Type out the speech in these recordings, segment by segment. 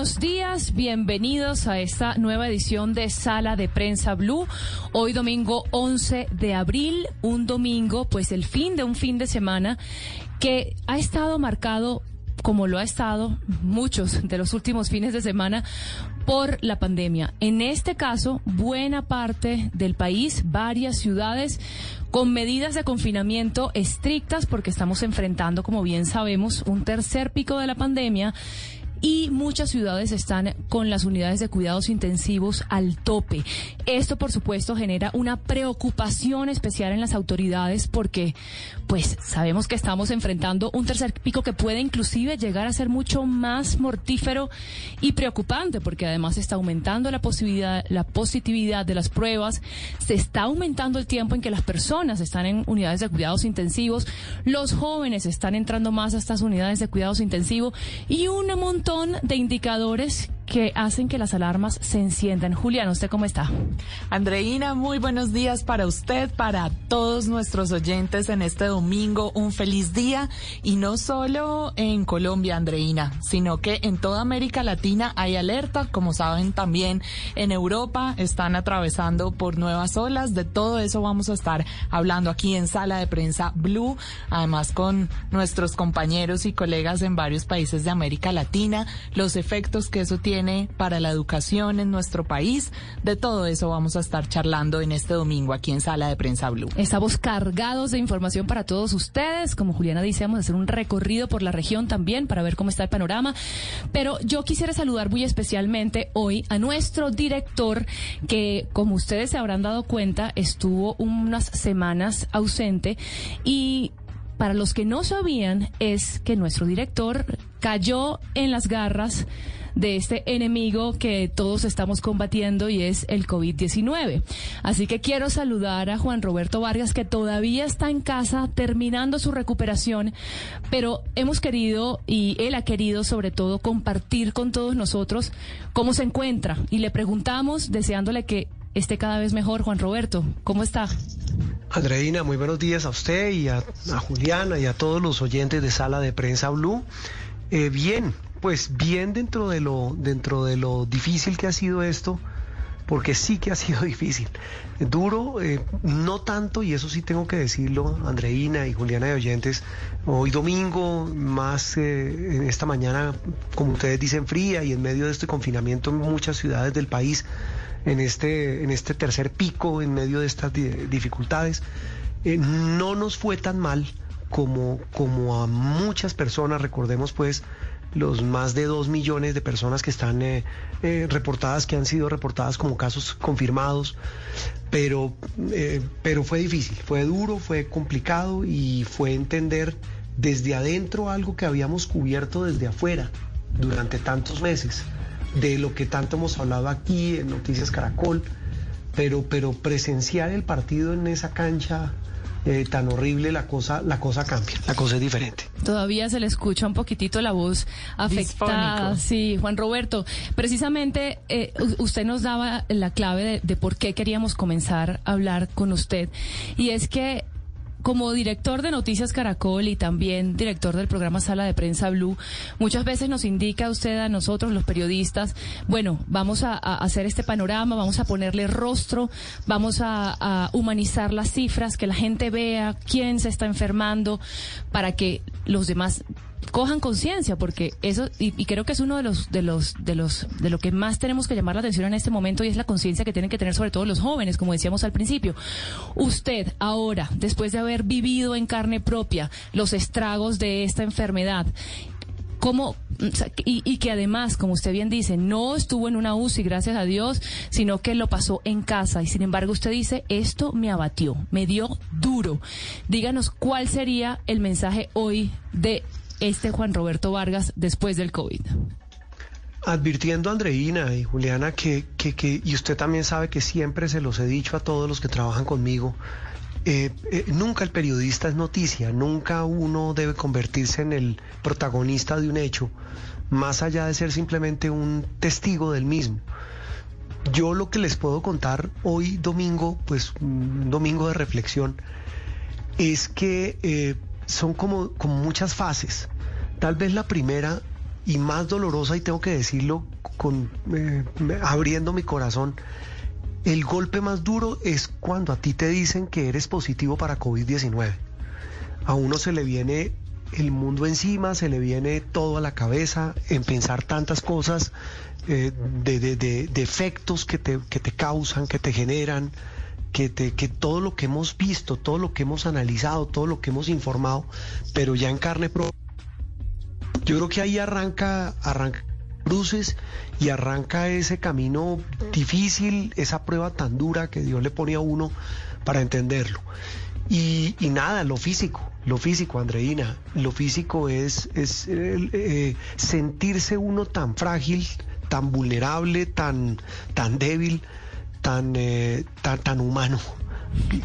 Buenos días, bienvenidos a esta nueva edición de Sala de Prensa Blue. Hoy domingo 11 de abril, un domingo, pues el fin de un fin de semana que ha estado marcado como lo ha estado muchos de los últimos fines de semana por la pandemia. En este caso, buena parte del país, varias ciudades con medidas de confinamiento estrictas porque estamos enfrentando, como bien sabemos, un tercer pico de la pandemia y muchas ciudades están con las unidades de cuidados intensivos al tope. Esto, por supuesto, genera una preocupación especial en las autoridades porque, pues, sabemos que estamos enfrentando un tercer pico que puede inclusive llegar a ser mucho más mortífero y preocupante porque además está aumentando la posibilidad, la positividad de las pruebas, se está aumentando el tiempo en que las personas están en unidades de cuidados intensivos, los jóvenes están entrando más a estas unidades de cuidados intensivos y un montón de indicadores que hacen que las alarmas se enciendan. Julián, ¿usted cómo está? Andreina, muy buenos días para usted, para todos nuestros oyentes en este domingo. Un feliz día y no solo en Colombia, Andreina, sino que en toda América Latina hay alerta. Como saben, también en Europa están atravesando por nuevas olas. De todo eso vamos a estar hablando aquí en Sala de Prensa Blue, además con nuestros compañeros y colegas en varios países de América Latina, los efectos que eso tiene para la educación en nuestro país. De todo eso vamos a estar charlando en este domingo aquí en Sala de Prensa Blue. Estamos cargados de información para todos ustedes. Como Juliana dice, vamos a hacer un recorrido por la región también para ver cómo está el panorama. Pero yo quisiera saludar muy especialmente hoy a nuestro director que, como ustedes se habrán dado cuenta, estuvo unas semanas ausente y para los que no sabían es que nuestro director cayó en las garras de este enemigo que todos estamos combatiendo y es el COVID-19. Así que quiero saludar a Juan Roberto Vargas que todavía está en casa terminando su recuperación, pero hemos querido y él ha querido sobre todo compartir con todos nosotros cómo se encuentra y le preguntamos deseándole que esté cada vez mejor Juan Roberto. ¿Cómo está? Andreina, muy buenos días a usted y a, Juliana y a todos los oyentes de Sala de Prensa Blue. Eh, bien, pues bien dentro de lo dentro de lo difícil que ha sido esto, porque sí que ha sido difícil. Duro, eh, no tanto, y eso sí tengo que decirlo, Andreina y Juliana de Oyentes, hoy domingo, más eh, esta mañana, como ustedes dicen, fría y en medio de este confinamiento en muchas ciudades del país, en este, en este tercer pico, en medio de estas dificultades, eh, no nos fue tan mal como, como a muchas personas, recordemos pues, los más de dos millones de personas que están eh, eh, reportadas, que han sido reportadas como casos confirmados, pero, eh, pero fue difícil, fue duro, fue complicado y fue entender desde adentro algo que habíamos cubierto desde afuera durante tantos meses, de lo que tanto hemos hablado aquí en Noticias Caracol, pero, pero presenciar el partido en esa cancha eh, tan horrible, la cosa, la cosa cambia, la cosa es diferente. Todavía se le escucha un poquitito la voz afectada. Sí, Juan Roberto, precisamente eh, usted nos daba la clave de, de por qué queríamos comenzar a hablar con usted. Y es que como director de Noticias Caracol y también director del programa Sala de Prensa Blue, muchas veces nos indica usted a nosotros, los periodistas, bueno, vamos a, hacer este panorama, vamos a ponerle rostro, vamos a, a, humanizar las cifras, que la gente vea quién se está enfermando, para que los demás cojan conciencia, porque eso, y, creo que es uno de los, de los, de los, de lo que más tenemos que llamar la atención en este momento y es la conciencia que tienen que tener sobre todo los jóvenes, como decíamos al principio. Usted, ahora, después de haber vivido en carne propia los estragos de esta enfermedad, ¿Cómo, y, y, que además, como usted bien dice, no estuvo en una UCI, gracias a Dios, sino que lo pasó en casa. Y sin embargo, usted dice, esto me abatió, me dio duro. Díganos cuál sería el mensaje hoy de este Juan Roberto Vargas después del COVID? Advirtiendo a Andreina y Juliana que, que, que, y usted también sabe que siempre se los he dicho a todos los que trabajan conmigo, eh, eh, nunca el periodista es noticia, nunca uno debe convertirse en el protagonista de un hecho, más allá de ser simplemente un testigo del mismo. Yo lo que les puedo contar hoy domingo, pues un domingo de reflexión, es que eh, son como, como muchas fases. Tal vez la primera y más dolorosa, y tengo que decirlo con, abriendo mi corazón, el golpe más duro es cuando a ti te dicen que eres positivo para COVID-19. A uno se le viene el mundo encima, se le viene todo a la cabeza en pensar tantas cosas eh, de, efectos que te, que te causan, que te generan, que, te, que todo lo que hemos visto, todo lo que hemos analizado, todo lo que hemos informado, pero ya en carne propia. Yo creo que ahí arranca, arranca cruces y arranca ese camino difícil, esa prueba tan dura que Dios le pone a uno para entenderlo. Y, nada, lo físico, lo físico, Andreina, lo físico es, eh, sentirse uno tan frágil, tan vulnerable, tan, tan débil, tan, eh, tan, tan humano,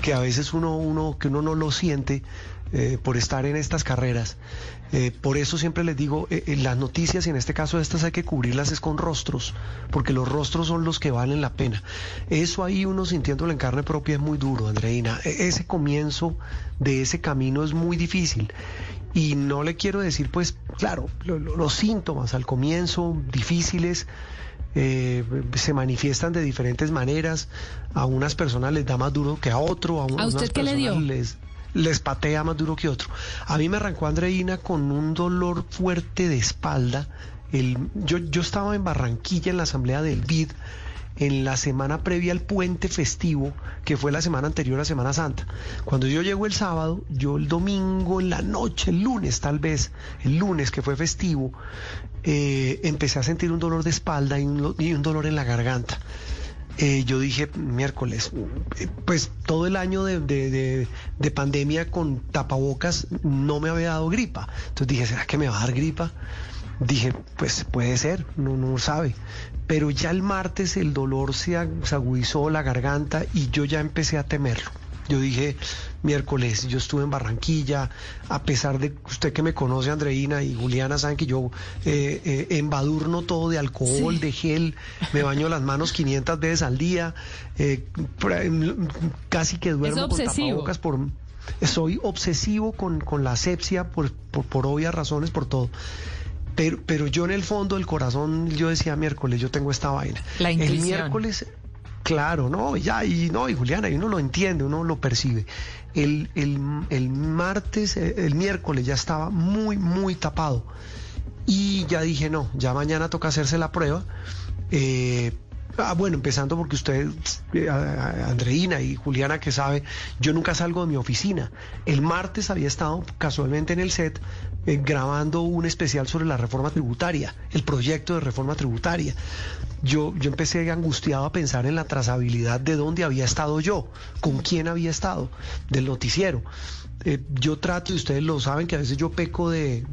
que a veces uno, uno, que uno no lo siente eh, por estar en estas carreras. Eh, por eso siempre les digo, eh, las noticias, y en este caso estas hay que cubrirlas es con rostros, porque los rostros son los que valen la pena. Eso ahí uno sintiéndolo en carne propia es muy duro, Andreina. E, ese comienzo de ese camino es muy difícil. Y no le quiero decir, pues, claro, los síntomas al comienzo difíciles. Se manifiestan de diferentes maneras. A unas personas les da más duro que a otro. A, ¿A usted qué le dio? Les, les patea más duro que otro. A mí me arrancó Andreina con un dolor fuerte de espalda. El, yo, yo estaba en Barranquilla en la asamblea del BID en la semana previa al puente festivo, que fue la semana anterior a Semana Santa. Cuando yo llego el sábado, yo el domingo en la noche, el lunes tal vez, el lunes que fue festivo, eh, empecé a sentir un dolor de espalda y un dolor en la garganta. Eh, yo dije miércoles, pues todo el año de, pandemia con tapabocas no me había dado gripa. Entonces dije, ¿será que me va a dar gripa? Dije, pues puede ser, no, no sabe. Pero ya el martes el dolor se agudizó la garganta y yo ya empecé a temerlo. Yo dije, miércoles, yo estuve en Barranquilla, a pesar de usted que me conoce, Andreina y Juliana, saben que yo eh, eh, embadurno todo de alcohol, de gel, me baño las manos 500 veces al día, eh, casi que duermo con tapabocas por... Soy obsesivo con, con la asepsia por, por, obvias razones, por todo. Pero, pero yo en el fondo del corazón, yo decía miércoles, yo tengo esta vaina. La el miércoles Claro, no, ya, y no, y Juliana, y uno lo entiende, uno lo percibe. El, el, martes, eh, el miércoles ya estaba muy, muy tapado. Y ya dije, no, ya mañana toca hacerse la prueba. Eh, Ah, bueno, empezando porque usted, eh, Andreina y Juliana, que sabe, yo nunca salgo de mi oficina. El martes había estado casualmente en el set eh, grabando un especial sobre la reforma tributaria, el proyecto de reforma tributaria. Yo, yo empecé angustiado a pensar en la trazabilidad de dónde había estado yo, con quién había estado, del noticiero. Eh, yo trato, y ustedes lo saben, que a veces yo peco de,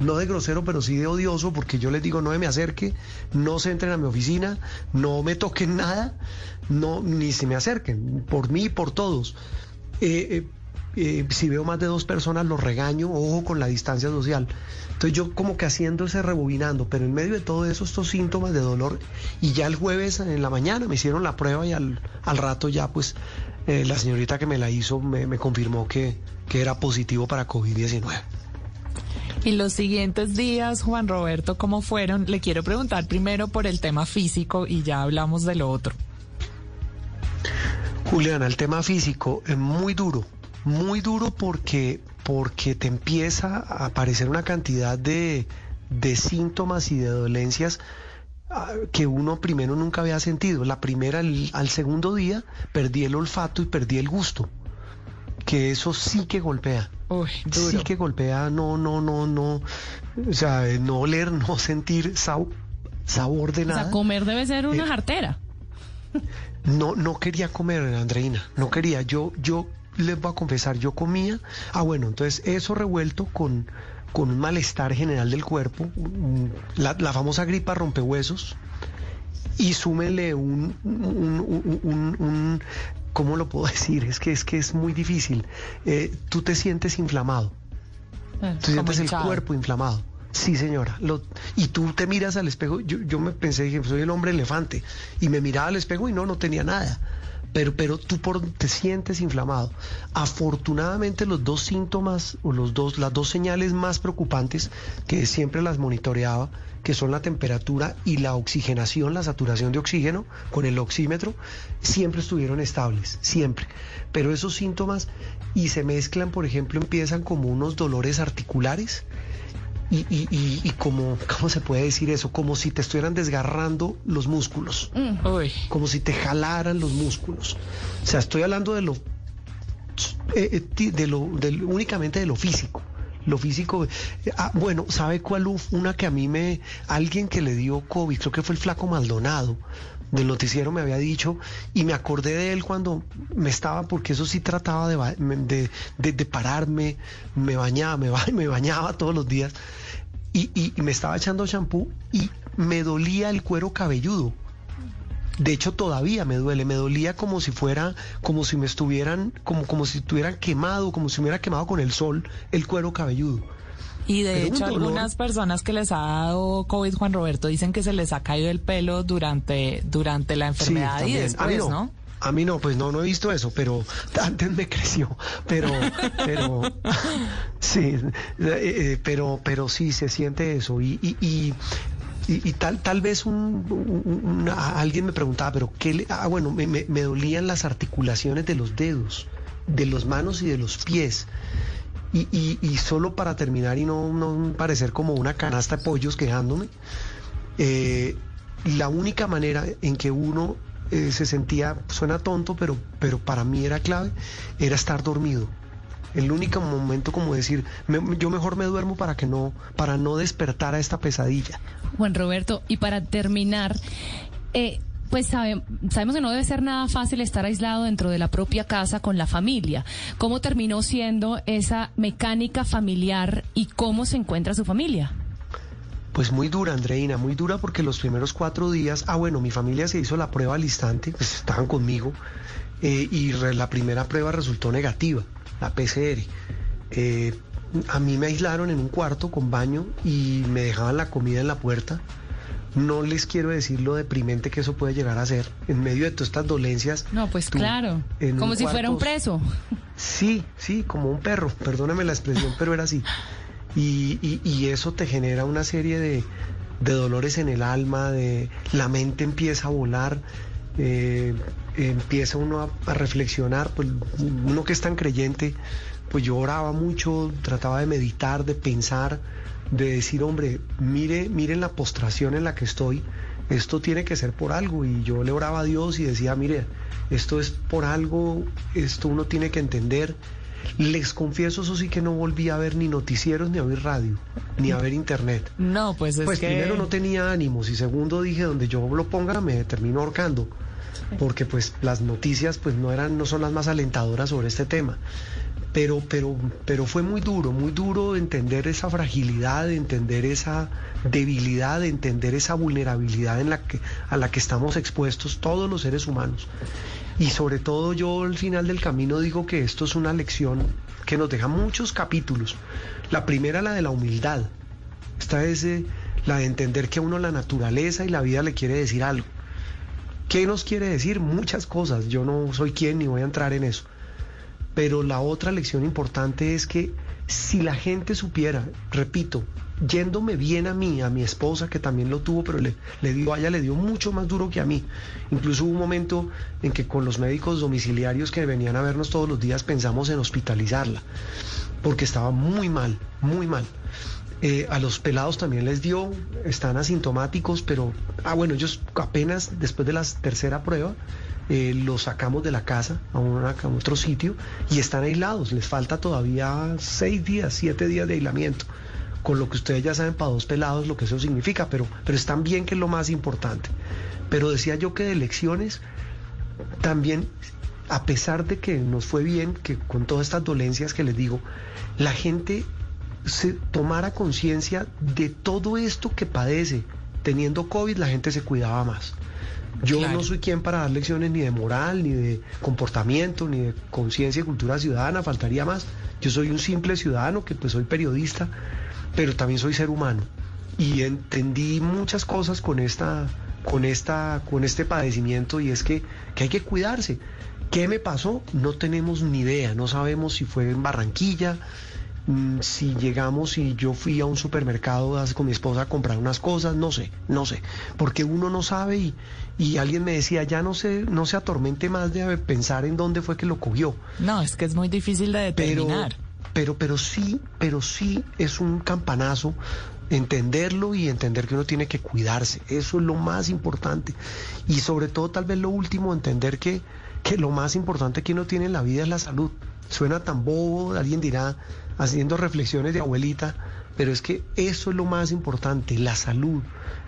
no de grosero, pero sí de odioso, porque yo les digo, no me acerque, no se entren a mi oficina, no me toquen nada, no, ni se me acerquen, por mí y por todos. Eh, si veo más de dos personas, los regaño, ojo con la distancia social. Entonces yo como que haciendo ese rebobinando, pero en medio de todo eso, estos síntomas de dolor, y ya el jueves en la mañana me hicieron la prueba y al, al rato ya pues eh, la señorita que me la hizo me, confirmó que, que era positivo para COVID-19. Y los siguientes días, Juan Roberto, ¿cómo fueron? Le quiero preguntar primero por el tema físico y ya hablamos de lo otro. Juliana, el tema físico es muy duro, muy duro porque, porque te empieza a aparecer una cantidad de, de síntomas y de dolencias Ah, que uno primero nunca había sentido. La primera, al, segundo día, perdí el olfato y perdí el gusto. Que eso sí que golpea. Sí que golpea, no, no, no, no. O sea, no oler, no sentir sabor de nada. O sea, comer debe ser una eh, jartera. No, no quería comer, Andreina, no quería. Yo, yo les voy a confesar, yo comía. Ah, bueno, entonces eso revuelto con con un malestar general del cuerpo, la, famosa gripa rompehuesos, y súmele un, ¿cómo lo puedo decir? Es que es, que es muy difícil. Eh, tú te sientes inflamado. Ah, Tú sientes el cuerpo inflamado. Sí, señora. Lo- y tú te miras al espejo. Yo, yo me pensé, dije, soy el hombre elefante. Y me miraba al espejo y no, no tenía nada. Pero, pero tú por, te sientes inflamado. Afortunadamente los dos síntomas o los dos, las dos señales más preocupantes que siempre las monitoreaba, que son la temperatura y la oxigenación, la saturación de oxígeno con el oxímetro, siempre estuvieron estables, siempre. Pero esos síntomas y se mezclan, por ejemplo, empiezan como unos dolores articulares y, y, y, y como, ¿cómo se puede decir eso? Como si te estuvieran desgarrando los músculos, Uy, como si te jalaran los músculos. O sea, estoy hablando de lo, eh, eh, de lo, del- únicamente de lo físico. Lo físico, eh, ah, bueno, ¿sabe cuál? Una que a mí me, alguien que le dio COVID, creo que fue el flaco Maldonado, del noticiero me había dicho, y me acordé de él cuando me estaba, porque eso sí trataba de, de, de- de pararme, me bañaba, me, ba- me bañaba todos los días, y, y- y me estaba echando champú y me dolía el cuero cabelludo. De hecho, todavía me duele, me dolía como si fuera, como si me estuvieran, como, como si estuvieran quemado, como si me hubiera quemado con el sol el cuero cabelludo. Y de hecho, algunas personas que les ha dado COVID, Juan Roberto, dicen que se les ha caído el pelo durante, durante la enfermedad y también. después, no, ¿no? A mí no, pues no, no he visto eso, pero antes me creció, pero, pero, sí, eh, eh, pero, pero sí se siente eso y, y, y, y- y tal, tal vez un, un- un- a- alguien me preguntaba, pero qué le, ah, bueno, me, me- me dolían las articulaciones de los dedos, de las manos y de los pies. Y, y, y solo para terminar y no, parecer como una canasta de pollos quejándome, eh, la única manera en que uno eh, se sentía, suena tonto, pero, pero para mí era clave, era estar dormido. El único momento como decir, me- yo mejor me duermo para que no, para no despertar a esta pesadilla. Juan Roberto, y para terminar, eh, pues sabe- sabemos que no debe ser nada fácil estar aislado dentro de la propia casa con la familia. ¿Cómo terminó siendo esa mecánica familiar y cómo se encuentra su familia? Pues muy dura, Andreina, muy dura porque los primeros cuatro días, ah bueno, mi familia se hizo la prueba al instante, pues estaban conmigo, eh, y la primera prueba resultó negativa, la PCR. Eh, a mí me aislaron en un cuarto con baño y me dejaban la comida en la puerta. No les quiero decir lo deprimente que eso puede llegar a ser en medio de todas estas dolencias. No, pues tú, claro, como si fuera un preso. Sí, sí, como un perro, perdóname la expresión, pero era así. Y, y- y eso te genera una serie de, de dolores en el alma, de la mente empieza a volar, eh, empieza uno a, a reflexionar, pues uno que es tan creyente, pues yo oraba mucho, trataba de meditar, de pensar, de decir, hombre, mire, miren la postración en la que estoy, esto tiene que ser por algo. Y yo le oraba a Dios y decía, mire, esto es por algo, esto uno tiene que entender. Les confieso, eso sí que no volví a ver ni noticieros, ni a oír radio, ni a ver internet. No, pues es Pues que... primero no tenía ánimos y segundo dije, donde yo lo ponga me termino ahorcando. Porque pues las noticias pues no eran, no son las más alentadoras sobre este tema. Pero, pero, pero fue muy duro, muy duro entender esa fragilidad, entender esa debilidad, entender esa vulnerabilidad en la que, a la que estamos expuestos todos los seres humanos. Y sobre todo yo al final del camino digo que esto es una lección que nos deja muchos capítulos. La primera, la de la humildad. Esta es eh, la de entender que a uno la naturaleza y la vida le quiere decir algo. ¿Qué nos quiere decir? Muchas cosas. Yo no soy quien ni voy a entrar en eso. Pero la otra lección importante es que si la gente supiera, repito, yéndome bien a mí, a mi esposa que también lo tuvo, pero le, le dio, a ella le dio mucho más duro que a mí. Incluso hubo un momento en que con los médicos domiciliarios que venían a vernos todos los días pensamos en hospitalizarla, porque estaba muy mal, muy mal. Eh, a los pelados también les dio, están asintomáticos, pero, ah, bueno, ellos apenas después de la tercera prueba eh, los sacamos de la casa a, una- a otro sitio y están aislados. Les falta todavía seis días, siete días de aislamiento. Con lo que ustedes ya saben para dos pelados lo que eso significa, pero, pero están bien que es lo más importante. Pero decía yo que de elecciones también, a pesar de que nos fue bien, que con todas estas dolencias que les digo, la gente se tomara conciencia de todo esto que padece. Teniendo COVID la gente se cuidaba más. Yo no soy quien para dar lecciones ni de moral, ni de comportamiento, ni de conciencia y cultura ciudadana, faltaría más. Yo soy un simple ciudadano que pues soy periodista, pero también soy ser humano. Y entendí muchas cosas con esta, con esta, con este padecimiento y es que, que hay que cuidarse. ¿Qué me pasó? No tenemos ni idea, no sabemos si fue en Barranquilla, mm, si llegamos y yo fui a un supermercado con mi esposa a comprar unas cosas, no sé, no sé, porque uno no sabe y, y alguien me decía, ya no se, no se atormente más de pensar en dónde fue que lo cogió. No, es que es muy difícil de determinar. Pero, pero, pero sí, pero sí es un campanazo entenderlo y entender que uno tiene que cuidarse. Eso es lo más importante. Y sobre todo, tal vez lo último, entender que que lo más importante que uno tiene en la vida es la salud. Suena tan bobo, alguien dirá, haciendo reflexiones de abuelita, pero es que eso es lo más importante, la salud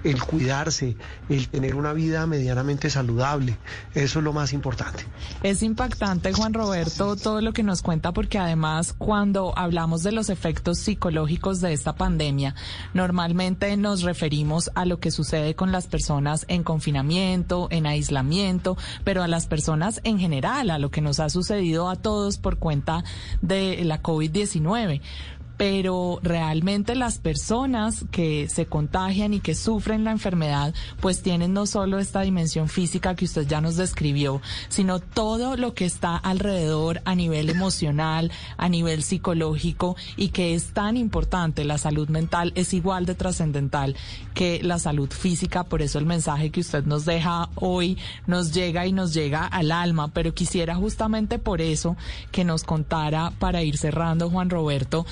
el cuidarse, el tener una vida medianamente saludable. Eso es lo más importante. Es impactante, Juan Roberto, todo lo que nos cuenta, porque además cuando hablamos de los efectos psicológicos de esta pandemia, normalmente nos referimos a lo que sucede con las personas en confinamiento, en aislamiento, pero a las personas en general, a lo que nos ha sucedido a todos por cuenta de la COVID-19 pero realmente las personas que se contagian y que sufren la enfermedad, pues tienen no solo esta dimensión física que usted ya nos describió, sino todo lo que está alrededor a nivel emocional, a nivel psicológico y que es tan importante. La salud mental es igual de trascendental que la salud física, por eso el mensaje que usted nos deja hoy nos llega y nos llega al alma, pero quisiera justamente por eso que nos contara para ir cerrando, Juan Roberto,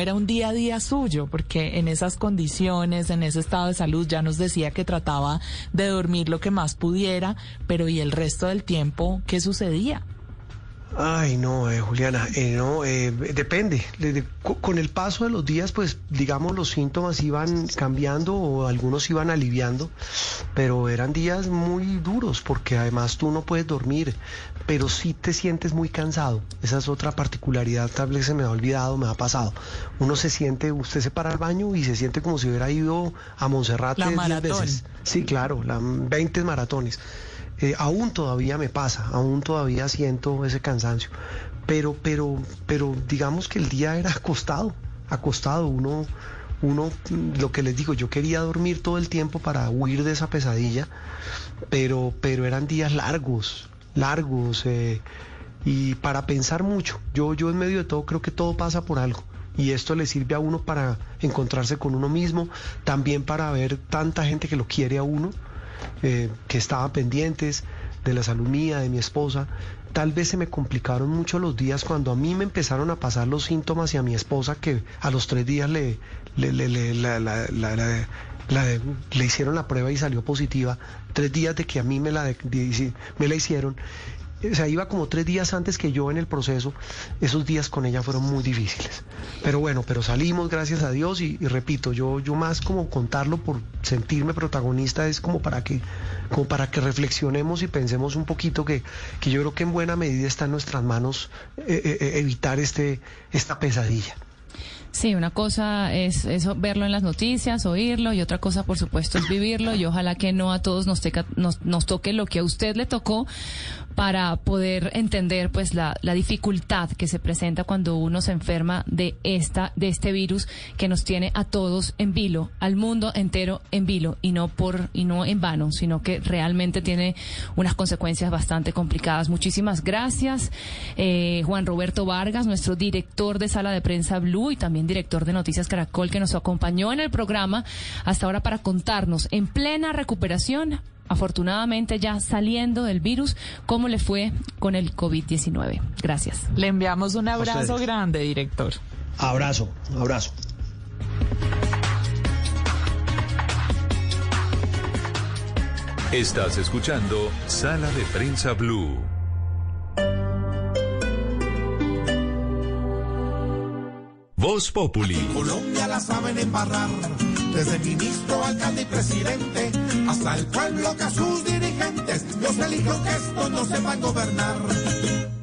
era un día a día suyo, porque en esas condiciones, en ese estado de salud, ya nos decía que trataba de dormir lo que más pudiera, pero ¿y el resto del tiempo qué sucedía? Ay, no, eh, Juliana, eh, no, eh, depende. con el paso de los días, pues, digamos, los síntomas iban cambiando o algunos iban aliviando, pero eran días muy duros porque además tú no puedes dormir, pero sí te sientes muy cansado. Esa es otra particularidad, tal vez se me ha olvidado, me ha pasado. Uno se siente, usted se para al baño y se siente como si hubiera ido a Monserrate 10 veces. Sí, claro, la, 20 maratones. Eh, aún todavía me pasa, aún todavía siento ese cansancio, pero, pero, pero digamos que el día era acostado, acostado, uno, uno, lo que les digo, yo quería dormir todo el tiempo para huir de esa pesadilla, pero, pero eran días largos, largos, eh, y para pensar mucho. Yo, yo en medio de todo creo que todo pasa por algo. Y esto le sirve a uno para encontrarse con uno mismo, también para ver tanta gente que lo quiere a uno eh, que estaban pendientes de la salud mía, de mi esposa. Tal vez se me complicaron mucho los días cuando a mí me empezaron a pasar los síntomas y a mi esposa que a los tres días le, le, le, le hicieron la prueba y salió positiva. Tres días de que a mí me la, me la hicieron o sea, iba como tres días antes que yo en el proceso, esos días con ella fueron muy difíciles. Pero bueno, pero salimos, gracias a Dios, y, repito, yo, yo más como contarlo por sentirme protagonista es como para que, como para que reflexionemos y pensemos un poquito que, que yo creo que en buena medida está en nuestras manos eh, eh, eh, evitar este, esta pesadilla. Sí, una cosa es eso, verlo en las noticias, oírlo, y otra cosa, por supuesto, es vivirlo. Y ojalá que no a todos nos, nos, nos toque lo que a usted le tocó, para poder entender pues la, la, dificultad que se presenta cuando uno se enferma de esta de este virus que nos tiene a todos en vilo, al mundo entero en vilo y no por y no en vano, sino que realmente tiene unas consecuencias bastante complicadas. Muchísimas gracias, eh, Juan Roberto Vargas, nuestro director de sala de prensa Blue y también director de Noticias Caracol que nos acompañó en el programa hasta ahora para contarnos en plena recuperación afortunadamente ya saliendo del virus, ¿cómo le fue con el COVID-19? Gracias. Le enviamos un abrazo grande, director. Abrazo, abrazo. Estás escuchando Sala de Prensa Blue. Voz Populi. Colombia la saben embarrar desde ministro, alcalde y presidente, hasta el pueblo que a sus dirigentes los eligió que esto no sepan gobernar.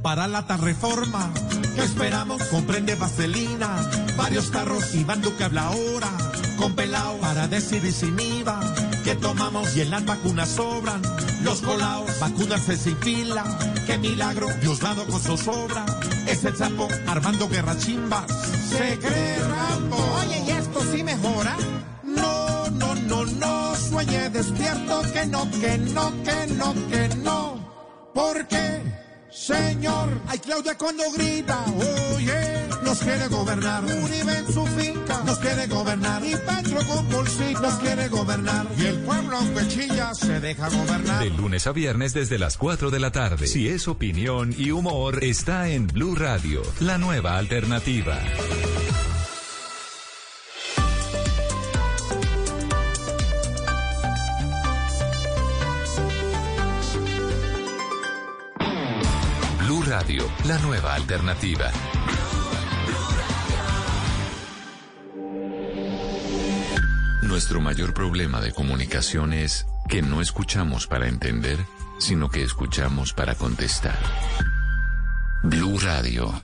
Para la tal reforma que esperamos comprende vaselina, varios carros y Duque habla ahora, con pelao para decidir sin IVA que tomamos y en las vacunas sobran. Los colados, vacunarse sin fila. Qué milagro, Diosdado con zozobra. Es el sapo Armando Guerra Chimbas. Se cree Rambo. Oye, ¿y esto sí mejora? No, no, no, no. Sueñe despierto que no, que no, que no, que no. ¿Por qué? Señor, hay Claudia cuando grita, oye, nos quiere gobernar. Uribe en su finca, nos quiere gobernar. Y Petro con bolsita, nos quiere gobernar. Y el pueblo, aunque chilla, se deja gobernar. De lunes a viernes desde las 4 de la tarde. Si es opinión y humor, está en Blue Radio, la nueva alternativa. La nueva alternativa. Nuestro mayor problema de comunicación es que no escuchamos para entender, sino que escuchamos para contestar. Blue Radio.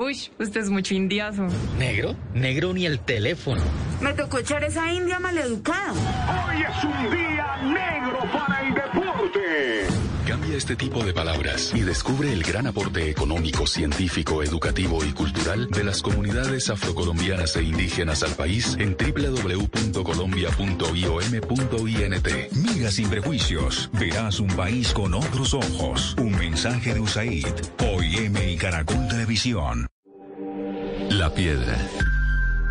Uy, usted es mucho indiazo. ¿Negro? Negro ni el teléfono. Me tocó echar esa india maleducada. Hoy es un día negro para el. Este tipo de palabras y descubre el gran aporte económico, científico, educativo y cultural de las comunidades afrocolombianas e indígenas al país en www.colombia.iom.int. Mira sin prejuicios, verás un país con otros ojos. Un mensaje de USAID, OIM y Caracol Televisión. La piedra.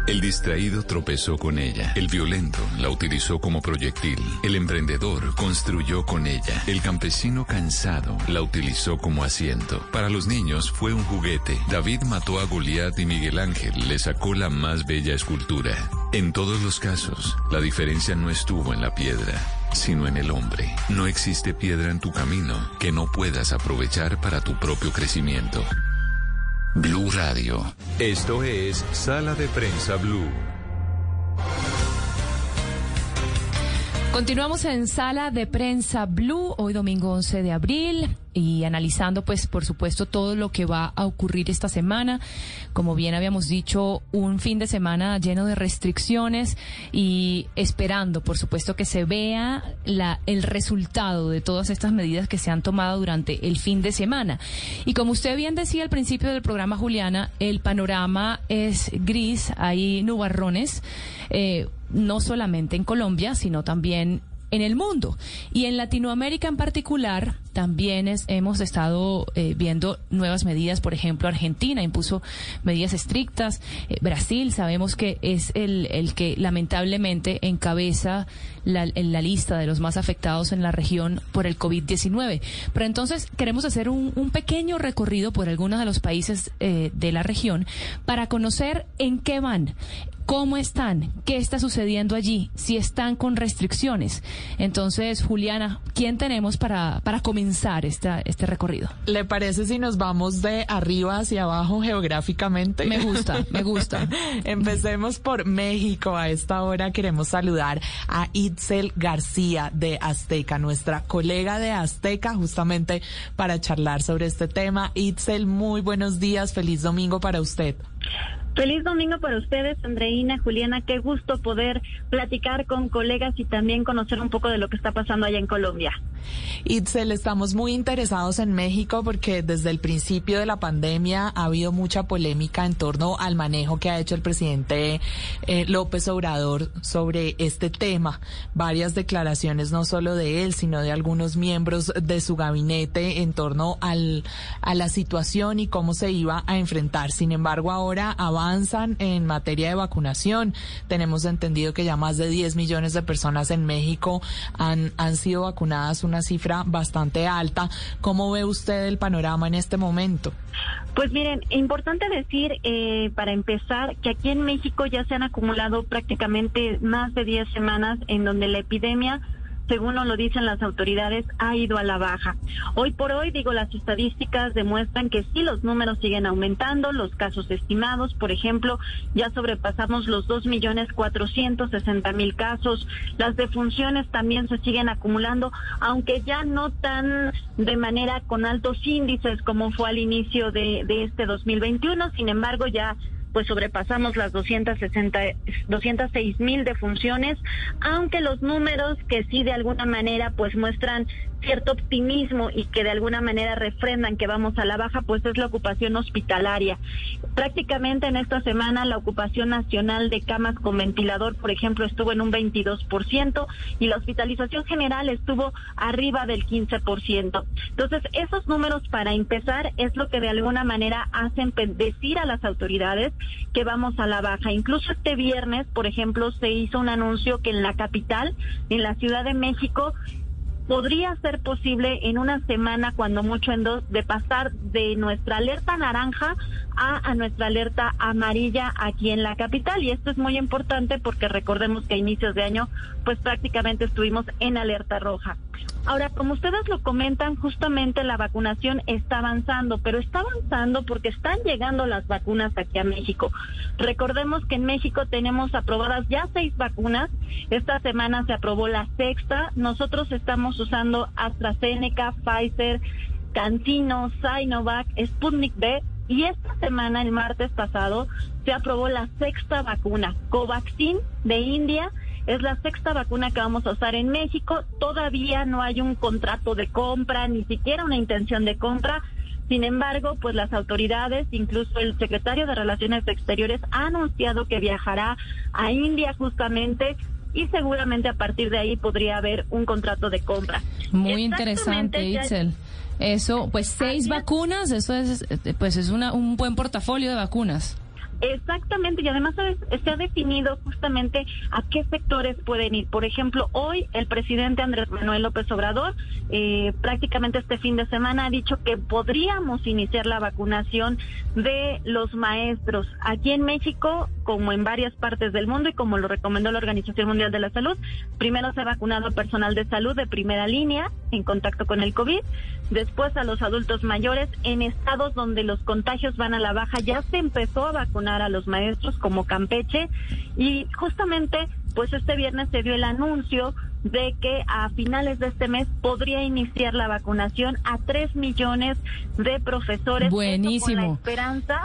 El distraído tropezó con ella. El violento la utilizó como proyectil. El emprendedor construyó con ella. El campesino cansado la utilizó como asiento. Para los niños fue un juguete. David mató a Goliat y Miguel Ángel le sacó la más bella escultura. En todos los casos, la diferencia no estuvo en la piedra sino en el hombre. No existe piedra en tu camino que no puedas aprovechar para tu propio crecimiento. Blue Radio. Esto es Sala de Prensa Blue. Continuamos en Sala de Prensa Blue, hoy domingo 11 de abril y analizando pues por supuesto todo lo que va a ocurrir esta semana. Como bien habíamos dicho, un fin de semana lleno de restricciones y esperando por supuesto que se vea la, el resultado de todas estas medidas que se han tomado durante el fin de semana. Y como usted bien decía al principio del programa, Juliana, el panorama es gris, hay nubarrones. Eh, no solamente en Colombia, sino también en el mundo. Y en Latinoamérica en particular, también es, hemos estado eh, viendo nuevas medidas. Por ejemplo, Argentina impuso medidas estrictas. Eh, Brasil sabemos que es el, que lamentablemente encabeza la, en la lista de los más afectados en la región por el COVID-19. Pero entonces queremos hacer un, un, pequeño recorrido por algunos de los países eh, de la región para conocer en qué van. ¿Cómo están? ¿Qué está sucediendo allí? Si están con restricciones. Entonces, Juliana, ¿quién tenemos para, para comenzar esta, este recorrido? ¿Le parece si nos vamos de arriba hacia abajo geográficamente? Me gusta, me gusta. Empecemos por México. A esta hora queremos saludar a Itzel García de Azteca, nuestra colega de Azteca, justamente para charlar sobre este tema. Itzel, muy buenos días. Feliz domingo para usted. Feliz domingo para ustedes, Andreina, Juliana. Qué gusto poder platicar con colegas y también conocer un poco de lo que está pasando allá en Colombia. Itzel, estamos muy interesados en México porque desde el principio de la pandemia ha habido mucha polémica en torno al manejo que ha hecho el presidente eh, López Obrador sobre este tema. Varias declaraciones, no solo de él, sino de algunos miembros de su gabinete en torno al, a la situación y cómo se iba a enfrentar. Sin embargo, ahora avanzan en materia de vacunación. Tenemos entendido que ya más de 10 millones de personas en México han, han sido vacunadas, una cifra bastante alta. ¿Cómo ve usted el panorama en este momento? Pues miren, importante decir eh, para empezar que aquí en México ya se han acumulado prácticamente más de 10 semanas en donde la epidemia según nos lo dicen las autoridades, ha ido a la baja. Hoy por hoy, digo, las estadísticas demuestran que sí, los números siguen aumentando, los casos estimados, por ejemplo, ya sobrepasamos los dos millones cuatrocientos sesenta mil casos, las defunciones también se siguen acumulando, aunque ya no tan de manera con altos índices como fue al inicio de, de este 2021, sin embargo ya pues sobrepasamos las 260, 206 mil defunciones, aunque los números que sí de alguna manera pues muestran cierto optimismo y que de alguna manera refrendan que vamos a la baja, pues es la ocupación hospitalaria. Prácticamente en esta semana la ocupación nacional de camas con ventilador, por ejemplo, estuvo en un 22% y la hospitalización general estuvo arriba del 15%. Entonces, esos números para empezar es lo que de alguna manera hacen decir a las autoridades que vamos a la baja. Incluso este viernes, por ejemplo, se hizo un anuncio que en la capital, en la Ciudad de México, podría ser posible en una semana, cuando mucho en dos, de pasar de nuestra alerta naranja a, a nuestra alerta amarilla aquí en la capital. Y esto es muy importante porque recordemos que a inicios de año, pues prácticamente estuvimos en alerta roja. Ahora, como ustedes lo comentan, justamente la vacunación está avanzando, pero está avanzando porque están llegando las vacunas aquí a México. Recordemos que en México tenemos aprobadas ya seis vacunas. Esta semana se aprobó la sexta. Nosotros estamos usando AstraZeneca, Pfizer, Cantino, Sinovac, Sputnik B y esta semana, el martes pasado, se aprobó la sexta vacuna, Covaxin de India. Es la sexta vacuna que vamos a usar en México. Todavía no hay un contrato de compra, ni siquiera una intención de compra. Sin embargo, pues las autoridades, incluso el secretario de Relaciones Exteriores, ha anunciado que viajará a India justamente y seguramente a partir de ahí podría haber un contrato de compra. Muy interesante, Itzel. Eso, pues seis vacunas, eso es, pues es una, un buen portafolio de vacunas. Exactamente, y además se ha definido justamente a qué sectores pueden ir. Por ejemplo, hoy el presidente Andrés Manuel López Obrador, eh, prácticamente este fin de semana, ha dicho que podríamos iniciar la vacunación de los maestros. Aquí en México, como en varias partes del mundo y como lo recomendó la Organización Mundial de la Salud, primero se ha vacunado al personal de salud de primera línea en contacto con el COVID, después a los adultos mayores. En estados donde los contagios van a la baja ya se empezó a vacunar a los maestros como Campeche y justamente pues este viernes se dio el anuncio de que a finales de este mes podría iniciar la vacunación a tres millones de profesores. Buenísimo. Con la esperanza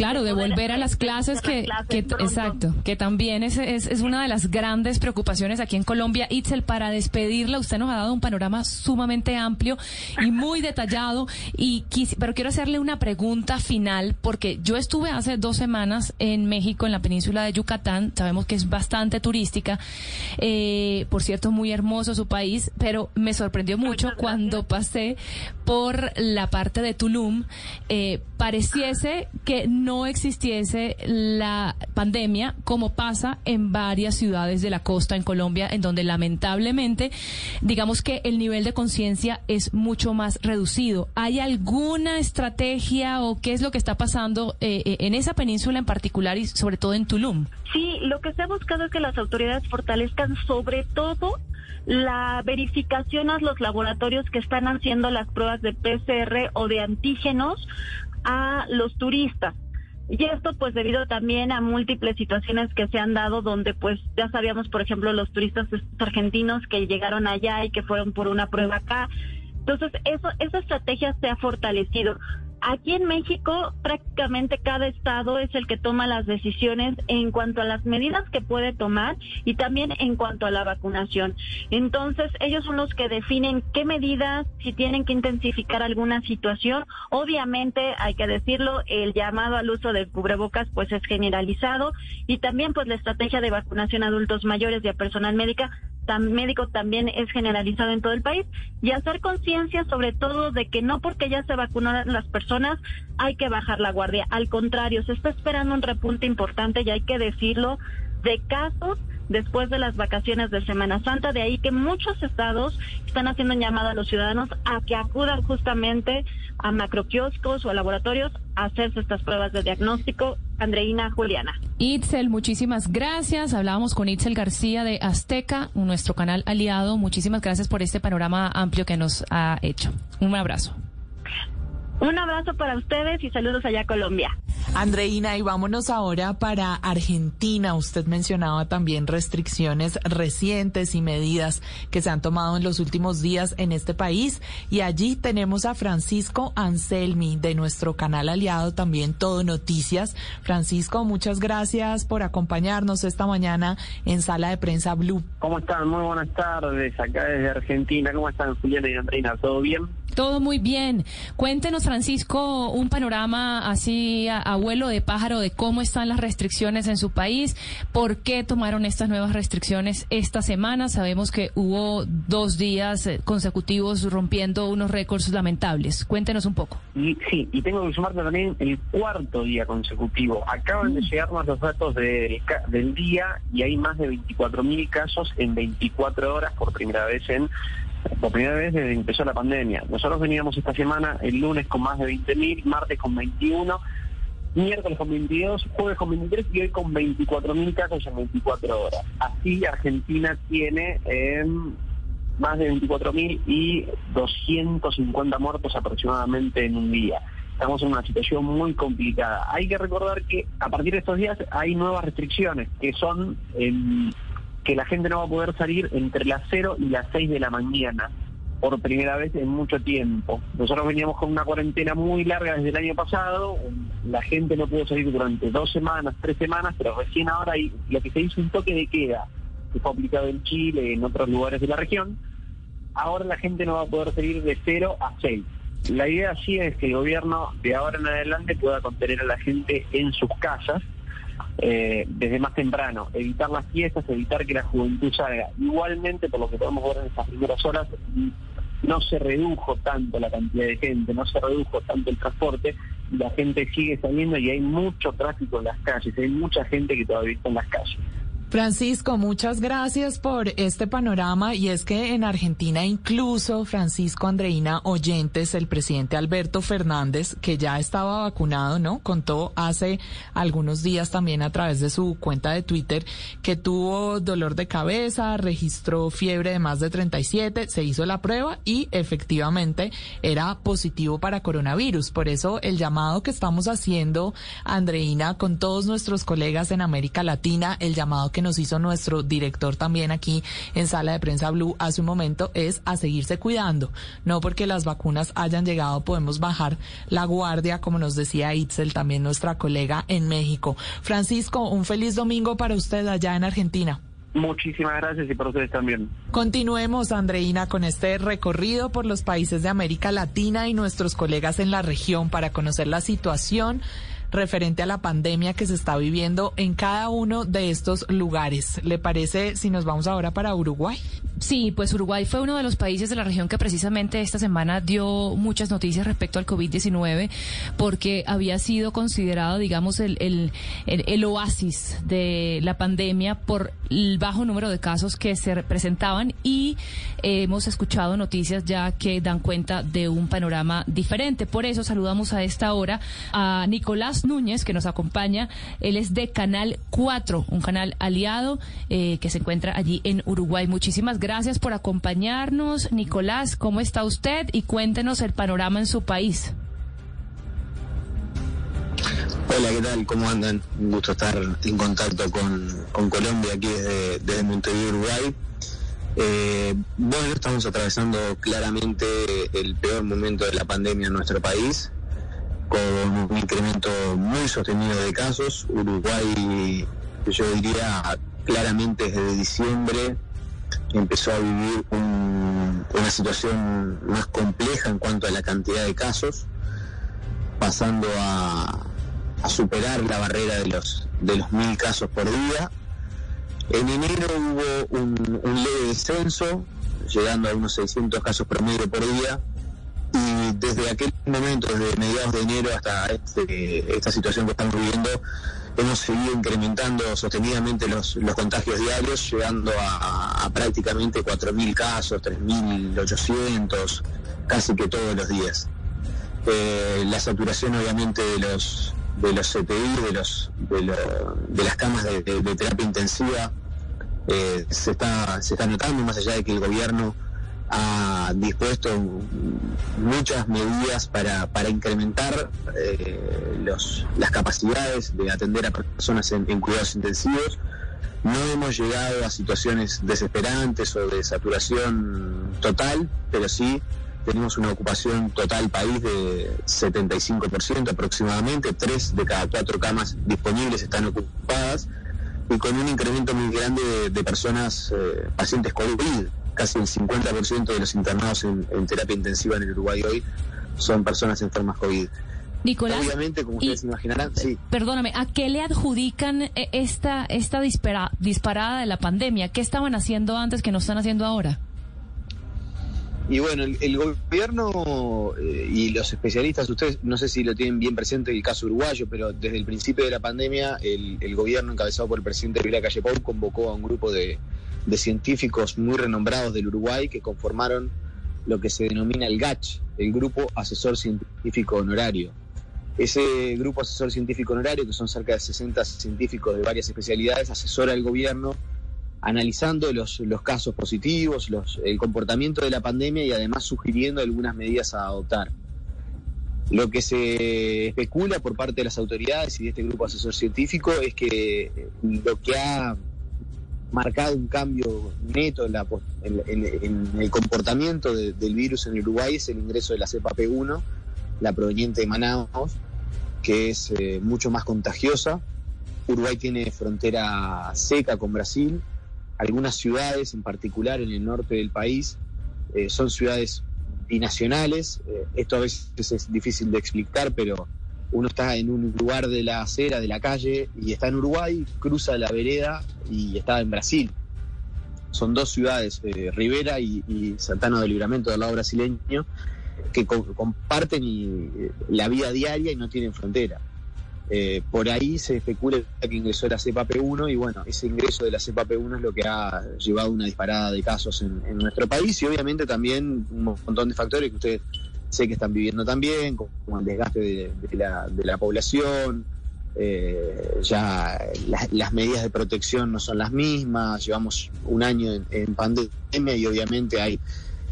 Claro, de volver a las clases que, que exacto, que también es, es, es, una de las grandes preocupaciones aquí en Colombia. Itzel, para despedirla, usted nos ha dado un panorama sumamente amplio y muy detallado, y pero quiero hacerle una pregunta final, porque yo estuve hace dos semanas en México, en la península de Yucatán, sabemos que es bastante turística, eh, por cierto, muy hermoso su país, pero me sorprendió mucho cuando pasé por la parte de Tulum, eh, pareciese que no existiese la pandemia como pasa en varias ciudades de la costa en Colombia, en donde lamentablemente, digamos que el nivel de conciencia es mucho más reducido. ¿Hay alguna estrategia o qué es lo que está pasando eh, eh, en esa península en particular y sobre todo en Tulum? Sí, lo que se ha buscado es que las autoridades fortalezcan sobre todo la verificación a los laboratorios que están haciendo las pruebas de PCR o de antígenos a los turistas. Y esto pues debido también a múltiples situaciones que se han dado donde pues ya sabíamos, por ejemplo, los turistas argentinos que llegaron allá y que fueron por una prueba acá. Entonces, eso, esa estrategia se ha fortalecido. Aquí en México prácticamente cada estado es el que toma las decisiones en cuanto a las medidas que puede tomar y también en cuanto a la vacunación. Entonces ellos son los que definen qué medidas, si tienen que intensificar alguna situación. Obviamente hay que decirlo, el llamado al uso de cubrebocas pues es generalizado y también pues la estrategia de vacunación a adultos mayores y a personal médica médico también es generalizado en todo el país y hacer conciencia sobre todo de que no porque ya se vacunaron las personas hay que bajar la guardia. Al contrario, se está esperando un repunte importante y hay que decirlo de casos después de las vacaciones de Semana Santa. De ahí que muchos estados están haciendo un llamado a los ciudadanos a que acudan justamente a macroquioscos o a laboratorios a hacerse estas pruebas de diagnóstico. Andreina Juliana. Itzel, muchísimas gracias. Hablábamos con Itzel García de Azteca, nuestro canal aliado. Muchísimas gracias por este panorama amplio que nos ha hecho. Un abrazo. Un abrazo para ustedes y saludos allá a Colombia. Andreina, y vámonos ahora para Argentina. Usted mencionaba también restricciones recientes y medidas que se han tomado en los últimos días en este país. Y allí tenemos a Francisco Anselmi de nuestro canal aliado también Todo Noticias. Francisco, muchas gracias por acompañarnos esta mañana en Sala de Prensa Blue. ¿Cómo están? Muy buenas tardes acá desde Argentina. ¿Cómo están Juliana y Andreina? ¿Todo bien? Todo muy bien. Cuéntenos, Francisco, un panorama así a, vuelo de pájaro de cómo están las restricciones en su país, por qué tomaron estas nuevas restricciones esta semana. Sabemos que hubo dos días eh, consecutivos rompiendo unos récords lamentables. Cuéntenos un poco. Y, sí, y tengo que sumarte también el cuarto día consecutivo. Acaban de mm. llegarnos los datos del día y hay más de 24.000 casos en 24 horas por primera vez en por primera vez desde que empezó la pandemia. Nosotros veníamos esta semana el lunes con más de 20.000, martes con 21, miércoles con 22, jueves con 23 y hoy con 24.000 casos en 24 horas. Así Argentina tiene em, más de 24.000 y 250 muertos aproximadamente en un día. Estamos en una situación muy complicada. Hay que recordar que a partir de estos días hay nuevas restricciones que son... Em, que la gente no va a poder salir entre las 0 y las 6 de la mañana por primera vez en mucho tiempo. Nosotros veníamos con una cuarentena muy larga desde el año pasado, la gente no pudo salir durante dos semanas, tres semanas, pero recién ahora hay, lo que se hizo un toque de queda, que fue aplicado en Chile, en otros lugares de la región, ahora la gente no va a poder salir de 0 a 6. La idea sí es que el gobierno de ahora en adelante pueda contener a la gente en sus casas, eh, desde más temprano, evitar las fiestas, evitar que la juventud salga. Igualmente, por lo que podemos ver en estas primeras horas, no se redujo tanto la cantidad de gente, no se redujo tanto el transporte, la gente sigue saliendo y hay mucho tráfico en las calles, hay mucha gente que todavía está en las calles. Francisco, muchas gracias por este panorama y es que en Argentina incluso Francisco Andreina Oyentes, el presidente Alberto Fernández, que ya estaba vacunado, ¿no? Contó hace algunos días también a través de su cuenta de Twitter que tuvo dolor de cabeza, registró fiebre de más de 37, se hizo la prueba y efectivamente era positivo para coronavirus. Por eso el llamado que estamos haciendo, Andreina, con todos nuestros colegas en América Latina, el llamado que nos hizo nuestro director también aquí en Sala de Prensa Blue hace un momento es a seguirse cuidando. No porque las vacunas hayan llegado podemos bajar la guardia, como nos decía Itzel, también nuestra colega en México. Francisco, un feliz domingo para usted allá en Argentina. Muchísimas gracias y para ustedes también. Continuemos, Andreina, con este recorrido por los países de América Latina y nuestros colegas en la región para conocer la situación referente a la pandemia que se está viviendo en cada uno de estos lugares. ¿Le parece si nos vamos ahora para Uruguay? Sí, pues Uruguay fue uno de los países de la región que precisamente esta semana dio muchas noticias respecto al COVID-19 porque había sido considerado, digamos, el, oasis de la pandemia por el bajo número de casos que se presentaban y hemos escuchado noticias ya que dan cuenta de un panorama diferente. Por eso saludamos a esta hora a Nicolás Núñez que nos acompaña. Él es de Canal 4, un canal aliado eh, que se encuentra allí en Uruguay. Muchísimas gracias por acompañarnos. Nicolás, ¿cómo está usted? Y cuéntenos el panorama en su país. Hola, ¿qué tal? ¿Cómo andan? Un gusto estar en contacto con, Colombia aquí desde, Montevideo, Uruguay. Eh, bueno, estamos atravesando claramente el peor momento de la pandemia en nuestro país, con un incremento muy sostenido de casos. Uruguay, yo diría claramente desde diciembre, empezó a vivir una situación más compleja en cuanto a la cantidad de casos, pasando a, superar la barrera de los, de los mil casos por día. En enero hubo un, leve descenso, llegando a unos 600 casos promedio por día, desde aquel momento, desde mediados de enero hasta este, esta situación que estamos viviendo, hemos seguido incrementando sostenidamente los, contagios diarios, llegando a, prácticamente 4.000 casos, 3.800, casi que todos los días. Eh, la saturación obviamente de los, de los CTI, de, los, de, las camas de, terapia intensiva, eh, se, está, se está notando, más allá de que el gobierno ha dispuesto muchas medidas para, para incrementar eh, los, las capacidades de atender a personas en, cuidados intensivos. No hemos llegado a situaciones desesperantes o de saturación total, pero sí tenemos una ocupación total país de 75% aproximadamente, tres de cada cuatro camas disponibles están ocupadas y con un incremento muy grande de, personas, eh, pacientes COVID casi el 50% de los internados en, terapia intensiva en el Uruguay hoy son personas enfermas COVID. Nicolás, obviamente, como ustedes imaginarán, sí. Perdóname, ¿a qué le adjudican eh, esta, esta disparada de la pandemia? ¿Qué estaban haciendo antes que no están haciendo ahora? Y bueno, el, gobierno eh, y los especialistas, ustedes no sé si lo tienen bien presente el caso uruguayo, pero desde el principio de la pandemia, el, el gobierno encabezado por el presidente Vila Calle convocó a un grupo de, de científicos muy renombrados del Uruguay que conformaron lo que se denomina el GACH, el Grupo Asesor Científico Honorario. Ese grupo asesor científico honorario, que son cerca de 60 científicos de varias especialidades, asesora al gobierno analizando los, los casos positivos, el comportamiento de la pandemia y además sugiriendo algunas medidas a adoptar. Lo que se especula por parte de las autoridades y de este grupo asesor científico es que lo que ha marcado un cambio neto en, el comportamiento del virus en Uruguay es el ingreso de la cepa P1, la proveniente de Manaus, que es eh, mucho más contagiosa. Uruguay tiene frontera seca con Brasil. Algunas ciudades, en particular en el norte del país, eh, son ciudades binacionales. Eh, esto a veces es difícil de explicar, pero uno está en un lugar de la acera, de la calle, y está en Uruguay, cruza la vereda y está en Brasil. Son dos ciudades, eh, Rivera y, Santana del Libramento del lado brasileño, que comparten eh, la vida diaria y no tienen frontera. Eh, por ahí se especula que ingresó la cepa P1 y bueno, ese ingreso de la cepa P1 es lo que ha llevado una disparada de casos en, en nuestro país y obviamente también un montón de factores que ustedes sé que están viviendo también, como el desgaste de, la, de la, población, eh, ya las medidas de protección no son las mismas, llevamos un año en, pandemia y obviamente hay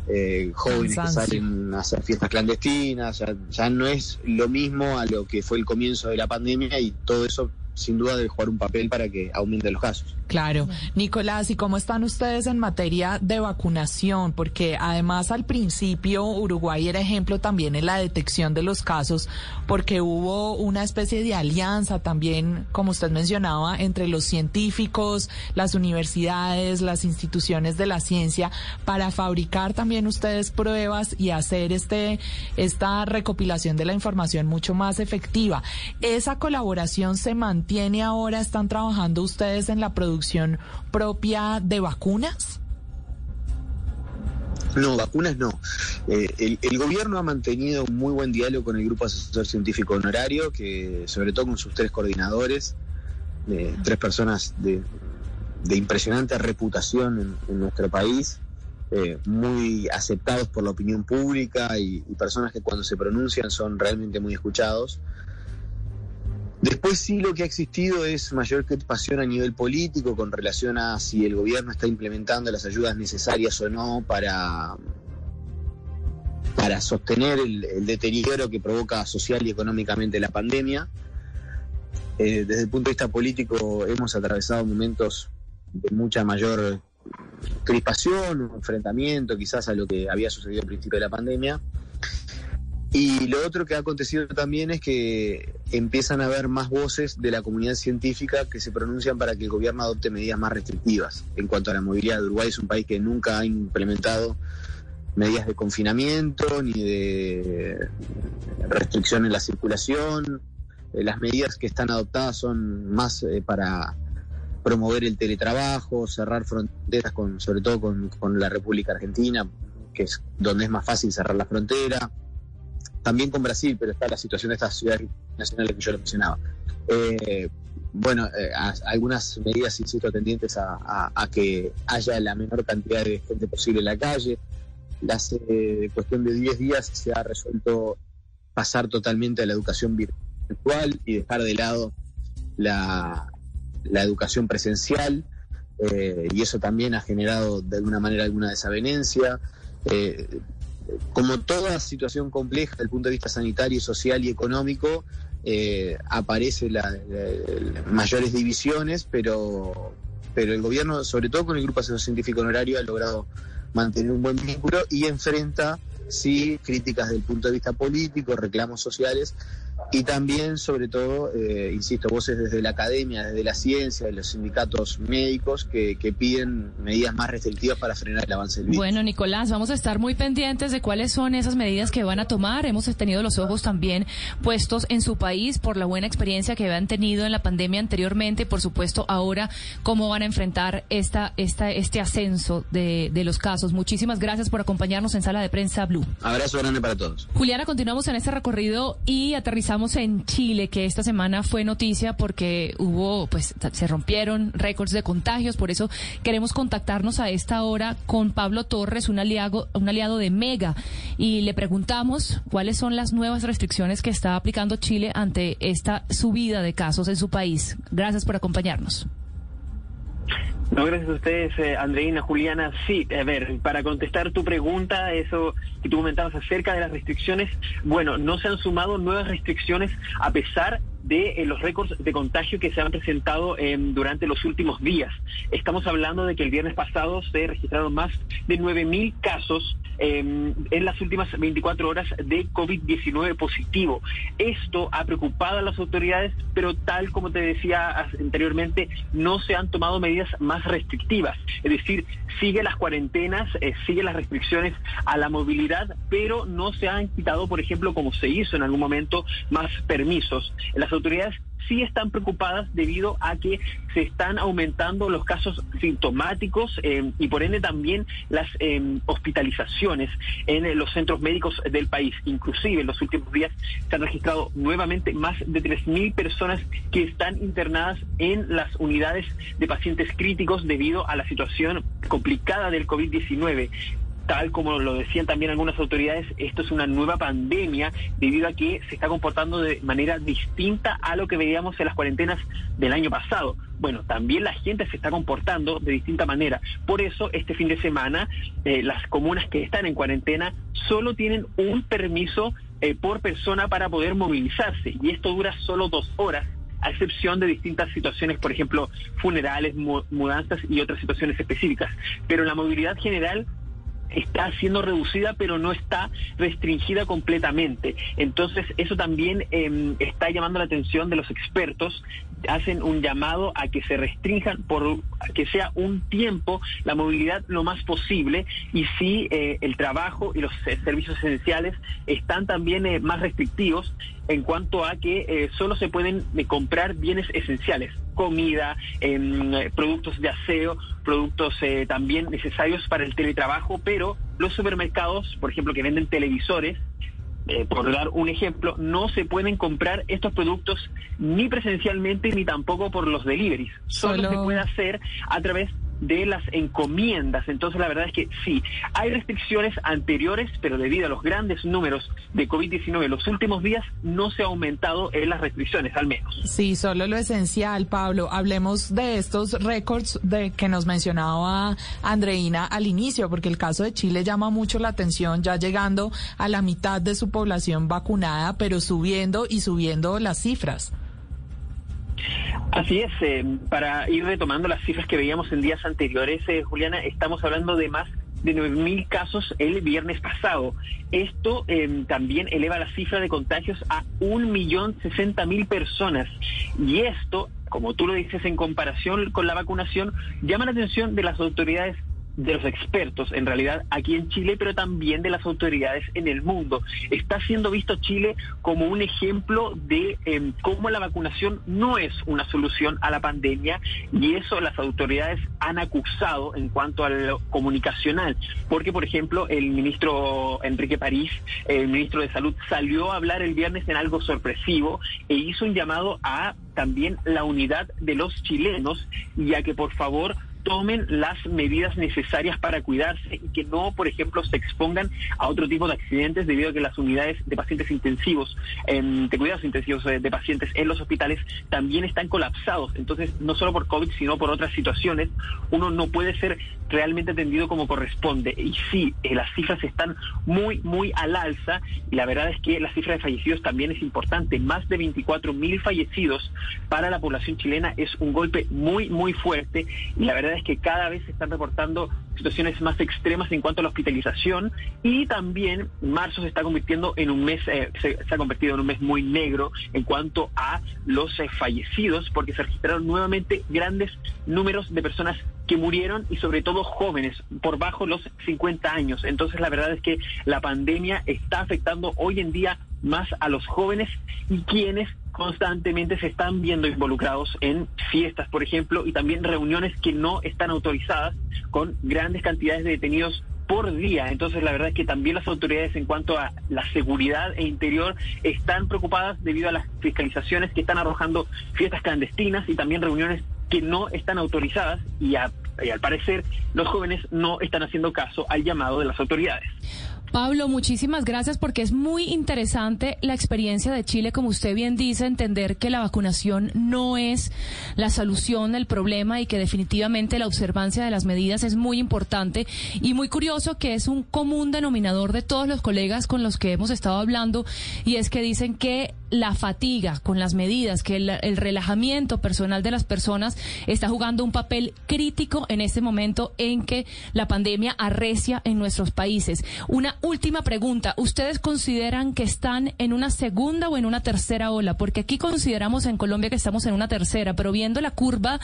eh, jóvenes que salen a hacer fiestas clandestinas, ya, ya no es lo mismo a lo que fue el comienzo de la pandemia y todo eso sin duda debe jugar un papel para que aumente los casos. Claro. Nicolás, ¿y cómo están ustedes en materia de vacunación? Porque además al principio Uruguay era ejemplo también en la detección de los casos, porque hubo una especie de alianza también, como usted mencionaba, entre los científicos, las universidades, las instituciones de la ciencia, para fabricar también ustedes pruebas y hacer este, esta recopilación de la información mucho más efectiva. ¿Esa colaboración se mantiene? Tiene ahora? ¿Están trabajando ustedes en la producción propia de vacunas? No, vacunas no. Eh, el, gobierno ha mantenido un muy buen diálogo con el Grupo Asesor Científico Honorario, que sobre todo con sus tres coordinadores, tres personas de, impresionante reputación en, nuestro país, eh, muy aceptados por la opinión pública y, personas que cuando se pronuncian son realmente muy escuchados. Después sí lo que ha existido es mayor preocupación a nivel político con relación a si el gobierno está implementando las ayudas necesarias o no para, para sostener el, deterioro que provoca social y económicamente la pandemia. Eh, desde el punto de vista político hemos atravesado momentos de mucha mayor crispación, enfrentamiento quizás a lo que había sucedido al principio de la pandemia. Y lo otro que ha acontecido también es que empiezan a haber más voces de la comunidad científica que se pronuncian para que el gobierno adopte medidas más restrictivas en cuanto a la movilidad. Uruguay es un país que nunca ha implementado medidas de confinamiento ni de restricción en la circulación. Eh, las medidas que están adoptadas son más eh, para promover el teletrabajo, cerrar fronteras con, sobre todo con, con la República Argentina, que es donde es más fácil cerrar la frontera también con Brasil, pero está la situación de estas ciudades nacionales que yo le mencionaba. Eh, bueno, eh, algunas medidas, insisto, tendientes a, que haya la menor cantidad de gente posible en la calle. Hace cuestión de 10 días se ha resuelto pasar totalmente a la educación virtual y dejar de lado la, la educación presencial. Eh, y eso también ha generado de alguna manera alguna desavenencia. Eh, como toda situación compleja desde el punto de vista sanitario, social y económico, eh, aparece la, mayores divisiones, pero, pero el gobierno, sobre todo con el Grupo Asesor Científico Honorario, ha logrado mantener un buen vínculo y enfrenta, sí, críticas desde el punto de vista político, reclamos sociales, y también, sobre todo, eh, insisto, voces desde la academia, desde la ciencia, de los sindicatos médicos que, que, piden medidas más restrictivas para frenar el avance del virus. Bueno, Nicolás, vamos a estar muy pendientes de cuáles son esas medidas que van a tomar. Hemos tenido los ojos también puestos en su país por la buena experiencia que habían tenido en la pandemia anteriormente y, por supuesto, ahora cómo van a enfrentar esta, esta, este ascenso de, de los casos. Muchísimas gracias por acompañarnos en Sala de Prensa Blue. Abrazo grande para todos. Juliana, continuamos en este recorrido y aterrizamos Estamos en Chile, que esta semana fue noticia porque hubo, pues, se rompieron récords de contagios. Por eso queremos contactarnos a esta hora con Pablo Torres, un aliado, un aliado de Mega, y le preguntamos cuáles son las nuevas restricciones que está aplicando Chile ante esta subida de casos en su país. Gracias por acompañarnos. No, gracias a ustedes, eh, Andreina, Juliana. Sí, a ver, para contestar tu pregunta, eso que tú comentabas acerca de las restricciones, bueno, no se han sumado nuevas restricciones a pesar eh, los récords de contagio que se han presentado em, durante los últimos días. Estamos hablando de que el viernes pasado se registraron más de 9.000 casos em, en las últimas 24 horas de COVID-19 positivo. Esto ha preocupado a las autoridades, pero tal como te decía anteriormente, no se han tomado medidas más restrictivas. Es decir, sigue las cuarentenas, eh, sigue las restricciones a la movilidad, pero no se han quitado, por ejemplo, como se hizo en algún momento, más permisos. Autoridades sí están preocupadas debido a que se están aumentando los casos sintomáticos eh, y por ende también las eh, hospitalizaciones en los centros médicos del país. Inclusive en los últimos días se han registrado nuevamente más de 3.000 personas que están internadas en las unidades de pacientes críticos debido a la situación complicada del COVID-19 tal como lo decían también algunas autoridades, esto es una nueva pandemia debido a que se está comportando de manera distinta a lo que veíamos en las cuarentenas del año pasado. Bueno, también la gente se está comportando de distinta manera. Por eso, este fin de semana, eh, las comunas que están en cuarentena solo tienen un permiso eh, por persona para poder movilizarse y esto dura solo dos horas a excepción de distintas situaciones, por ejemplo, funerales, mudanzas y otras situaciones específicas. Pero la movilidad general está siendo reducida, pero no está restringida completamente. Entonces, eso también em, está llamando la atención de los expertos. Hacen un llamado a que se restrinjan por que sea un tiempo la movilidad lo más posible y si eh, el trabajo y los eh, servicios esenciales están también eh, más restrictivos en cuanto a que solo se pueden comprar bienes esenciales comida, em, productos de aseo, productos eh, también necesarios para el teletrabajo, pero los supermercados, por ejemplo, que venden televisores, eh, por dar un ejemplo, no se pueden comprar estos productos ni presencialmente ni tampoco por los deliveries. Solo, se puede hacer a través de las encomiendas. Entonces, la verdad es que sí, hay restricciones anteriores, pero debido a los grandes números de COVID-19 los últimos días, no se ha aumentado en las restricciones, al menos. Sí, solo lo esencial, Pablo. Hablemos de estos récords de que nos mencionaba Andreina al inicio, porque el caso de Chile llama mucho la atención, ya llegando a la mitad de su población vacunada, pero subiendo y subiendo las cifras. Así es, eh, para ir retomando las cifras que veíamos en días anteriores, eh, Juliana, estamos hablando de más de 9.000 casos el viernes pasado. Esto em, también eleva la cifra de contagios a 1.060.000 personas. Y esto, como tú lo dices, en comparación con la vacunación, llama la atención de las autoridades de los expertos, en realidad, aquí en Chile, pero también de las autoridades en el mundo. Está siendo visto Chile como un ejemplo de em, cómo la vacunación no es una solución a la pandemia y eso las autoridades han acusado en cuanto a lo comunicacional, porque, por ejemplo, el ministro Enrique París, el ministro de Salud, salió a hablar el viernes en algo sorpresivo e hizo un llamado a también la unidad de los chilenos y a que por favor tomen las medidas necesarias para cuidarse y que no, por ejemplo, se expongan a otro tipo de accidentes debido a que las unidades de pacientes intensivos, em, de cuidados intensivos de, de pacientes en los hospitales también están colapsados. Entonces, no solo por COVID, sino por otras situaciones, uno no puede ser realmente atendido como corresponde. Y sí, eh, las cifras están muy, muy al alza y la verdad es que la cifra de fallecidos también es importante. Más de 24 mil fallecidos para la población chilena es un golpe muy, muy fuerte y la verdad es que cada vez se están reportando situaciones más extremas en cuanto a la hospitalización y también marzo se está convirtiendo en un mes, eh, se, se, ha convertido en un mes muy negro en cuanto a los eh, fallecidos porque se registraron nuevamente grandes números de personas que murieron y sobre todo jóvenes por bajo los 50 años. Entonces la verdad es que la pandemia está afectando hoy en día más a los jóvenes y quienes constantemente se están viendo involucrados en fiestas, por ejemplo, y también reuniones que no están autorizadas con grandes cantidades de detenidos por día. Entonces, la verdad es que también las autoridades en cuanto a la seguridad e interior están preocupadas debido a las fiscalizaciones que están arrojando fiestas clandestinas y también reuniones que no están autorizadas y, a, y al parecer los jóvenes no están haciendo caso al llamado de las autoridades. Pablo, muchísimas gracias porque es muy interesante la experiencia de Chile, como usted bien dice, entender que la vacunación no es la solución del problema y que definitivamente la observancia de las medidas es muy importante y muy curioso que es un común denominador de todos los colegas con los que hemos estado hablando y es que dicen que la fatiga con las medidas, que el, el relajamiento personal de las personas está jugando un papel crítico en este momento en que la pandemia arrecia en nuestros países. Una última pregunta. ¿Ustedes consideran que están en una segunda o en una tercera ola? Porque aquí consideramos en Colombia que estamos en una tercera, pero viendo la curva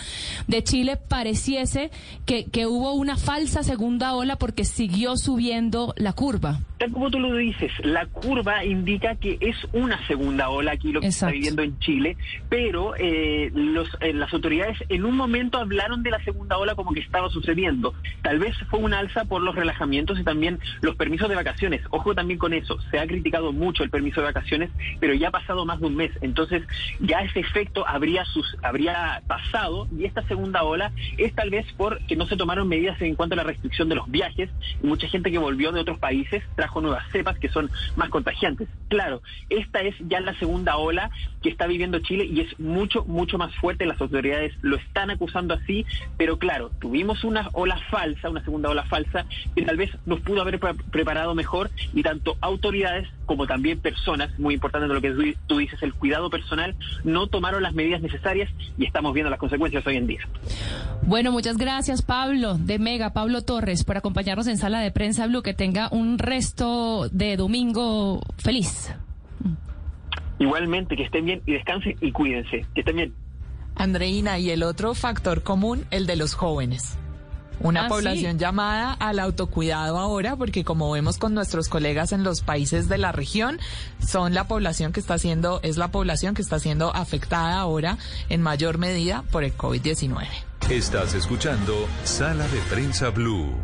de Chile pareciese que, que hubo una falsa segunda ola porque siguió subiendo la curva. Tal como tú lo dices, la curva indica que es una segunda ola aquí lo que Exacto. está viviendo en Chile, pero eh, los, eh, las autoridades en un momento hablaron de la segunda ola como que estaba sucediendo. Tal vez fue un alza por los relajamientos y también los permisos de vacaciones. Ojo también con eso, se ha criticado mucho el permiso de vacaciones, pero ya ha pasado más de un mes, entonces ya ese efecto habría, sus, habría pasado y esta segunda ola es tal vez porque no se tomaron medidas en cuanto a la restricción de los viajes mucha gente que volvió de otros países trajo nuevas cepas que son más contagiantes. Claro, esta es ya la segunda ola que está viviendo Chile y es mucho, mucho más fuerte. Las autoridades lo están acusando así, pero claro, tuvimos una ola falsa, una segunda ola falsa, que tal vez nos pudo haber pre preparado mejor y tanto autoridades como también personas, muy importante de lo que tú dices, el cuidado personal, no tomaron las medidas necesarias y estamos viendo las consecuencias hoy en día. Bueno, muchas gracias Pablo de Mega, Pablo Torres, por acompañarnos en Sala de Prensa Blue. Que tenga un resto de domingo feliz. Igualmente, que estén bien y descansen y cuídense. Que estén bien. Andreina, y el otro factor común, el de los jóvenes. Una Ah, población sí. llamada al autocuidado ahora, porque como vemos con nuestros colegas en los países de la región, son la población que está siendo, es la población que está siendo afectada ahora en mayor medida por el COVID-19. Estás escuchando Sala de Prensa Blue.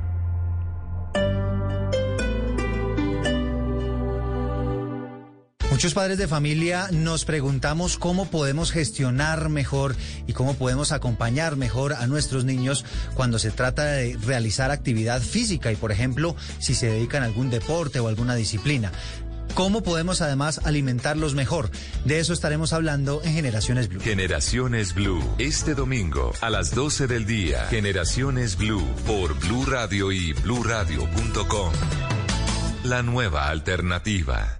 Muchos padres de familia nos preguntamos cómo podemos gestionar mejor y cómo podemos acompañar mejor a nuestros niños cuando se trata de realizar actividad física y, por ejemplo, si se dedican a algún deporte o alguna disciplina. ¿Cómo podemos además alimentarlos mejor? De eso estaremos hablando en Generaciones Blue. Generaciones Blue. Este domingo a las 12 del día. Generaciones Blue por Blue Radio y bluradio.com. La nueva alternativa.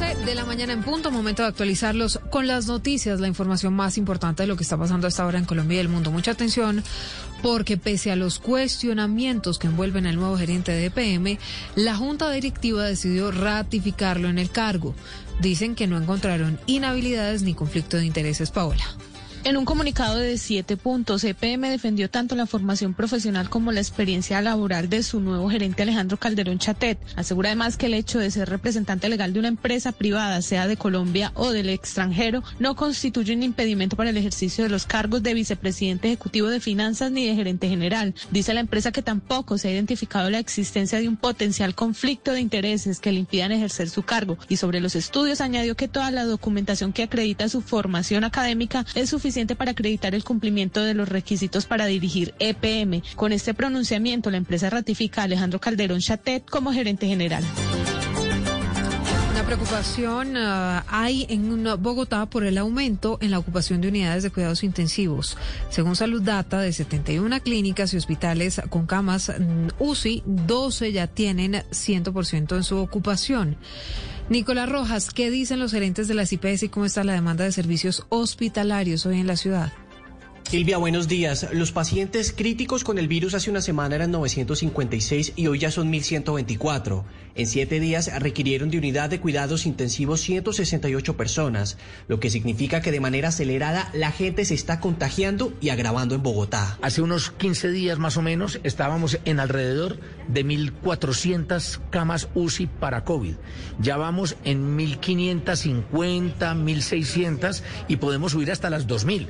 11 de la mañana en punto, momento de actualizarlos con las noticias, la información más importante de lo que está pasando hasta ahora en Colombia y el mundo. Mucha atención porque pese a los cuestionamientos que envuelven al nuevo gerente de EPM, la Junta Directiva decidió ratificarlo en el cargo. Dicen que no encontraron inhabilidades ni conflicto de intereses, Paola. En un comunicado de siete puntos, EPM defendió tanto la formación profesional como la experiencia laboral de su nuevo gerente Alejandro Calderón Chatet. Asegura además que el hecho de ser representante legal de una empresa privada, sea de Colombia o del extranjero, no constituye un impedimento para el ejercicio de los cargos de vicepresidente ejecutivo de finanzas ni de gerente general. Dice la empresa que tampoco se ha identificado la existencia de un potencial conflicto de intereses que le impidan ejercer su cargo. Y sobre los estudios añadió que toda la documentación que acredita su formación académica es suficiente para acreditar el cumplimiento de los requisitos para dirigir EPM. Con este pronunciamiento, la empresa ratifica a Alejandro Calderón Chatet como gerente general. Preocupación uh, hay en Bogotá por el aumento en la ocupación de unidades de cuidados intensivos. Según Salud Data, de 71 clínicas y hospitales con camas mm, UCI, 12 ya tienen 100% en su ocupación. Nicolás Rojas, ¿qué dicen los gerentes de las IPS y cómo está la demanda de servicios hospitalarios hoy en la ciudad? Silvia, buenos días. Los pacientes críticos con el virus hace una semana eran 956 y hoy ya son 1124. En siete días requirieron de unidad de cuidados intensivos 168 personas, lo que significa que de manera acelerada la gente se está contagiando y agravando en Bogotá. Hace unos 15 días más o menos estábamos en alrededor de 1.400 camas UCI para COVID. Ya vamos en 1.550, 1.600 y podemos subir hasta las 2.000.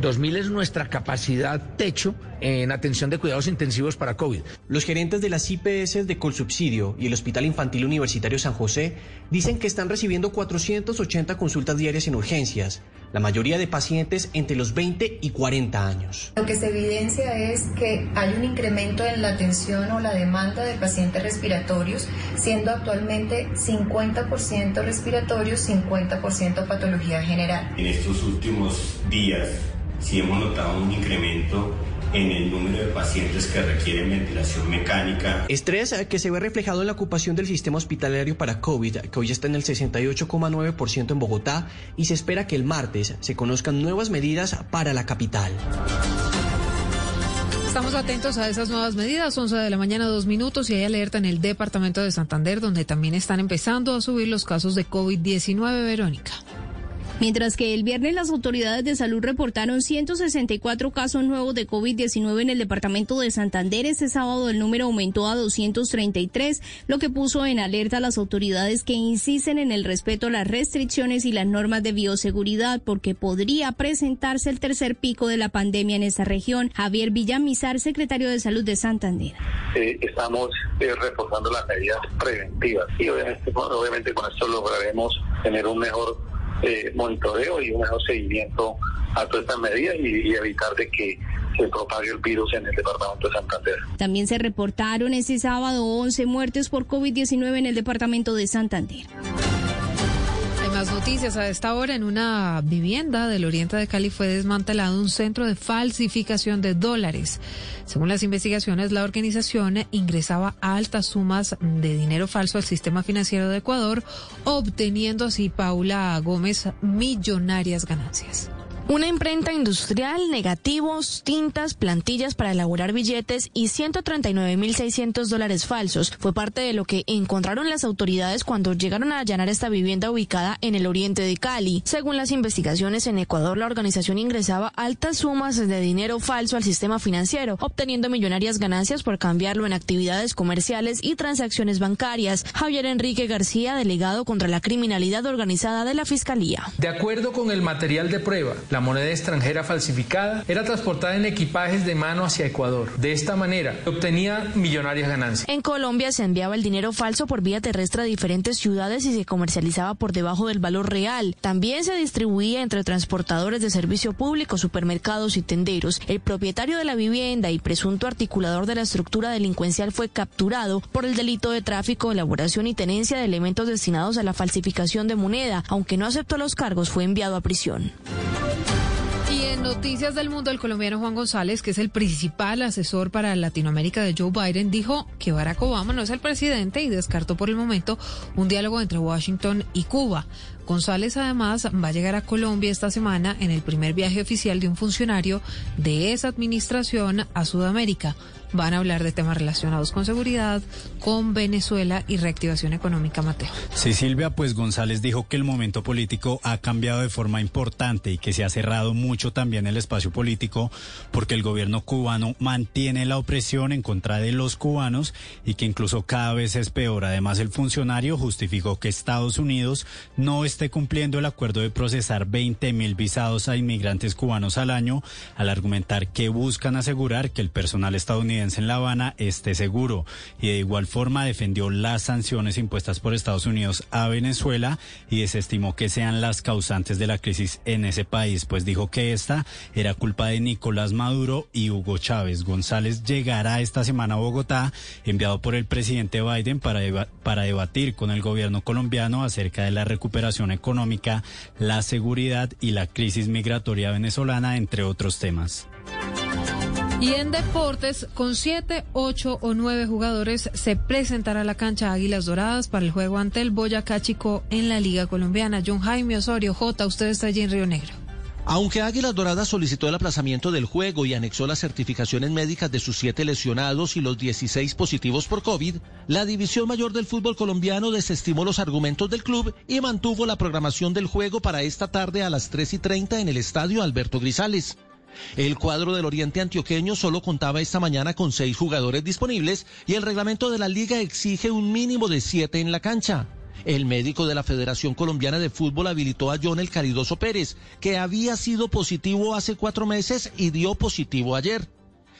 2.000 es nuestra capacidad techo en atención de cuidados intensivos para COVID. Los gerentes de las IPS de Colsubsidio y el Hospital Infantil Universitario San José dicen que están recibiendo 480 consultas diarias en urgencias, la mayoría de pacientes entre los 20 y 40 años. Lo que se evidencia es que hay un incremento en la atención o la demanda de pacientes respiratorios, siendo actualmente 50% respiratorios, 50% patología general. En estos últimos días sí hemos notado un incremento en el número de pacientes que requieren ventilación mecánica. Estrés que se ve reflejado en la ocupación del sistema hospitalario para COVID, que hoy está en el 68,9% en Bogotá y se espera que el martes se conozcan nuevas medidas para la capital. Estamos atentos a esas nuevas medidas, 11 de la mañana, dos minutos, y hay alerta en el departamento de Santander, donde también están empezando a subir los casos de COVID-19, Verónica. Mientras que el viernes las autoridades de salud reportaron 164 casos nuevos de COVID-19 en el departamento de Santander, este sábado el número aumentó a 233, lo que puso en alerta a las autoridades que insisten en el respeto a las restricciones y las normas de bioseguridad porque podría presentarse el tercer pico de la pandemia en esta región. Javier Villamizar, secretario de Salud de Santander. Eh, estamos eh, las medidas preventivas y obviamente, obviamente con esto lograremos tener un mejor eh, monitoreo y un mejor seguimiento a todas estas medidas y, evitar de que se propague el virus en el departamento de Santander. También se reportaron ese sábado 11 muertes por COVID-19 en el departamento de Santander. Más noticias a esta hora. En una vivienda del oriente de Cali fue desmantelado un centro de falsificación de dólares. Según las investigaciones, la organización ingresaba altas sumas de dinero falso al sistema financiero de Ecuador, obteniendo así Paula Gómez millonarias ganancias. Una imprenta industrial, negativos, tintas, plantillas para elaborar billetes y 139.600 dólares falsos fue parte de lo que encontraron las autoridades cuando llegaron a allanar esta vivienda ubicada en el oriente de Cali. Según las investigaciones en Ecuador, la organización ingresaba altas sumas de dinero falso al sistema financiero, obteniendo millonarias ganancias por cambiarlo en actividades comerciales y transacciones bancarias. Javier Enrique García, delegado contra la criminalidad organizada de la Fiscalía. De acuerdo con el material de prueba, la moneda extranjera falsificada era transportada en equipajes de mano hacia Ecuador. De esta manera, obtenía millonarias ganancias. En Colombia se enviaba el dinero falso por vía terrestre a diferentes ciudades y se comercializaba por debajo del valor real. También se distribuía entre transportadores de servicio público, supermercados y tenderos. El propietario de la vivienda y presunto articulador de la estructura delincuencial fue capturado por el delito de tráfico, elaboración y tenencia de elementos destinados a la falsificación de moneda. Aunque no aceptó los cargos, fue enviado a prisión noticias del mundo, el colombiano Juan González, que es el principal asesor para Latinoamérica de Joe Biden, dijo que Barack Obama no es el presidente y descartó por el momento un diálogo entre Washington y Cuba. González además va a llegar a Colombia esta semana en el primer viaje oficial de un funcionario de esa administración a Sudamérica. Van a hablar de temas relacionados con seguridad, con Venezuela y reactivación económica, Mateo. Sí, Silvia, pues González dijo que el momento político ha cambiado de forma importante y que se ha cerrado mucho también el espacio político porque el gobierno cubano mantiene la opresión en contra de los cubanos y que incluso cada vez es peor. Además, el funcionario justificó que Estados Unidos no esté cumpliendo el acuerdo de procesar 20 mil visados a inmigrantes cubanos al año al argumentar que buscan asegurar que el personal estadounidense en La Habana esté seguro y de igual forma defendió las sanciones impuestas por Estados Unidos a Venezuela y desestimó que sean las causantes de la crisis en ese país, pues dijo que esta era culpa de Nicolás Maduro y Hugo Chávez. González llegará esta semana a Bogotá, enviado por el presidente Biden para, para debatir con el gobierno colombiano acerca de la recuperación económica, la seguridad y la crisis migratoria venezolana, entre otros temas. Y en deportes, con siete, ocho o nueve jugadores, se presentará la cancha Águilas Doradas para el juego ante el Boyacá Chico en la Liga Colombiana. John Jaime Osorio, J, usted está allí en Río Negro. Aunque Águilas Doradas solicitó el aplazamiento del juego y anexó las certificaciones médicas de sus siete lesionados y los 16 positivos por COVID, la División Mayor del Fútbol Colombiano desestimó los argumentos del club y mantuvo la programación del juego para esta tarde a las 3 y 30 en el estadio Alberto Grisales. El cuadro del Oriente Antioqueño solo contaba esta mañana con seis jugadores disponibles y el reglamento de la liga exige un mínimo de siete en la cancha. El médico de la Federación Colombiana de Fútbol habilitó a John el Caridoso Pérez, que había sido positivo hace cuatro meses y dio positivo ayer.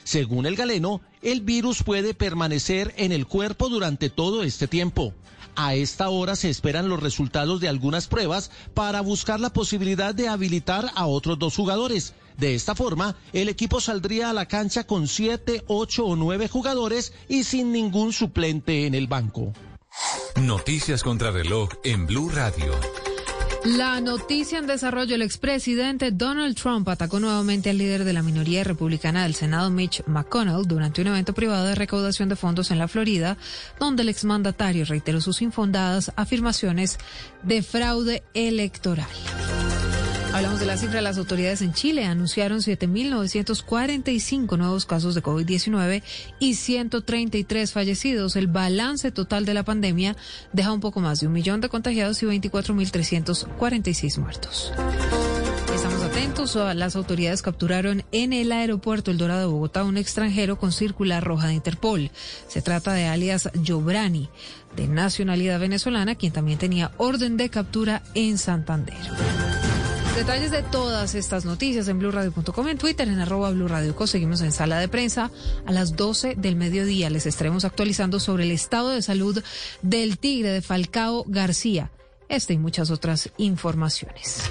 Según el galeno, el virus puede permanecer en el cuerpo durante todo este tiempo. A esta hora se esperan los resultados de algunas pruebas para buscar la posibilidad de habilitar a otros dos jugadores. De esta forma, el equipo saldría a la cancha con siete, ocho o nueve jugadores y sin ningún suplente en el banco. Noticias contra reloj en Blue Radio. La noticia en desarrollo, el expresidente Donald Trump atacó nuevamente al líder de la minoría republicana del Senado, Mitch McConnell, durante un evento privado de recaudación de fondos en la Florida, donde el exmandatario reiteró sus infundadas afirmaciones de fraude electoral. Hablamos de la cifra. Las autoridades en Chile anunciaron 7.945 nuevos casos de COVID-19 y 133 fallecidos. El balance total de la pandemia deja un poco más de un millón de contagiados y 24.346 muertos. Estamos atentos. Las autoridades capturaron en el aeropuerto El Dorado de Bogotá un extranjero con circular roja de Interpol. Se trata de alias Jobrani, de nacionalidad venezolana, quien también tenía orden de captura en Santander. Detalles de todas estas noticias en blurradio.com, en Twitter, en arroba blurradioco. Seguimos en sala de prensa a las 12 del mediodía. Les estaremos actualizando sobre el estado de salud del tigre de Falcao García. Esta y muchas otras informaciones.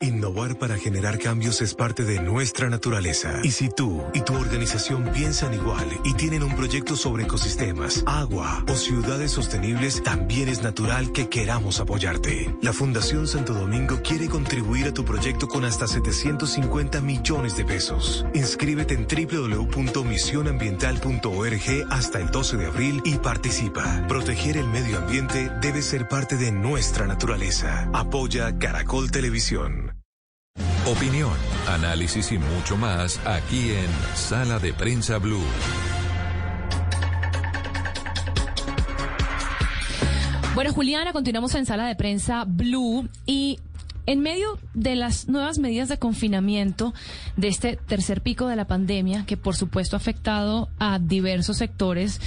Innovar para generar cambios es parte de nuestra naturaleza. Y si tú y tu organización piensan igual y tienen un proyecto sobre ecosistemas, agua o ciudades sostenibles, también es natural que queramos apoyarte. La Fundación Santo Domingo quiere contribuir a tu proyecto con hasta 750 millones de pesos. Inscríbete en www.misionambiental.org hasta el 12 de abril y participa. Proteger el medio ambiente debe ser parte de nuestra naturaleza. Apoya Caracol Televisión. Opinión, análisis y mucho más aquí en Sala de Prensa Blue. Bueno, Juliana, continuamos en Sala de Prensa Blue y En medio de las nuevas medidas de confinamiento de este tercer pico de la pandemia, que por supuesto ha afectado a diversos sectores,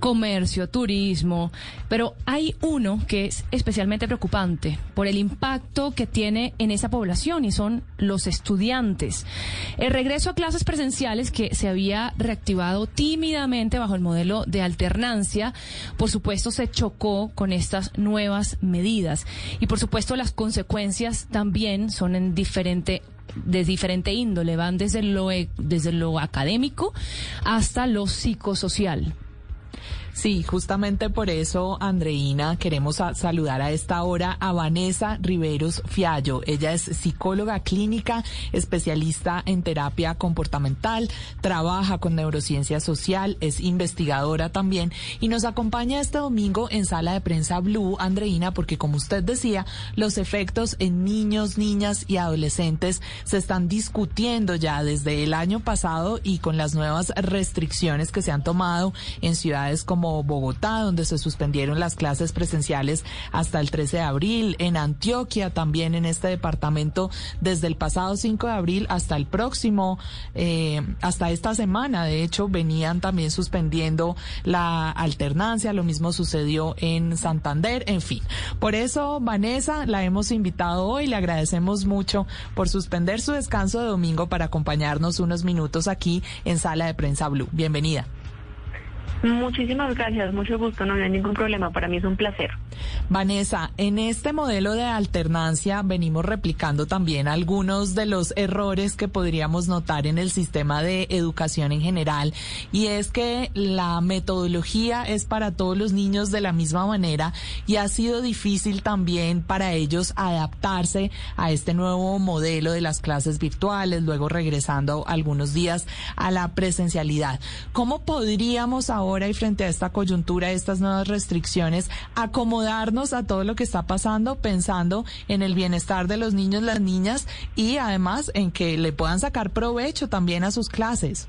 comercio, turismo, pero hay uno que es especialmente preocupante por el impacto que tiene en esa población y son los estudiantes. El regreso a clases presenciales que se había reactivado tímidamente bajo el modelo de alternancia, por supuesto se chocó con estas nuevas medidas y por supuesto las consecuencias también son en diferente de diferente índole, van desde lo, e, desde lo académico hasta lo psicosocial. Sí, justamente por eso, Andreina, queremos saludar a esta hora a Vanessa Riveros Fiallo. Ella es psicóloga clínica, especialista en terapia comportamental, trabaja con neurociencia social, es investigadora también y nos acompaña este domingo en sala de prensa Blue, Andreina, porque como usted decía, los efectos en niños, niñas y adolescentes se están discutiendo ya desde el año pasado y con las nuevas restricciones que se han tomado en ciudades como Bogotá, donde se suspendieron las clases presenciales hasta el 13 de abril, en Antioquia también en este departamento desde el pasado 5 de abril hasta el próximo, eh, hasta esta semana, de hecho, venían también suspendiendo la alternancia, lo mismo sucedió en Santander, en fin. Por eso, Vanessa, la hemos invitado hoy, le agradecemos mucho por suspender su descanso de domingo para acompañarnos unos minutos aquí en Sala de Prensa Blue. Bienvenida. Muchísimas gracias, mucho gusto, no hay ningún problema, para mí es un placer. Vanessa, en este modelo de alternancia venimos replicando también algunos de los errores que podríamos notar en el sistema de educación en general y es que la metodología es para todos los niños de la misma manera y ha sido difícil también para ellos adaptarse a este nuevo modelo de las clases virtuales, luego regresando algunos días a la presencialidad. ¿Cómo podríamos ahora ahora y frente a esta coyuntura, estas nuevas restricciones, acomodarnos a todo lo que está pasando, pensando en el bienestar de los niños, las niñas y además en que le puedan sacar provecho también a sus clases.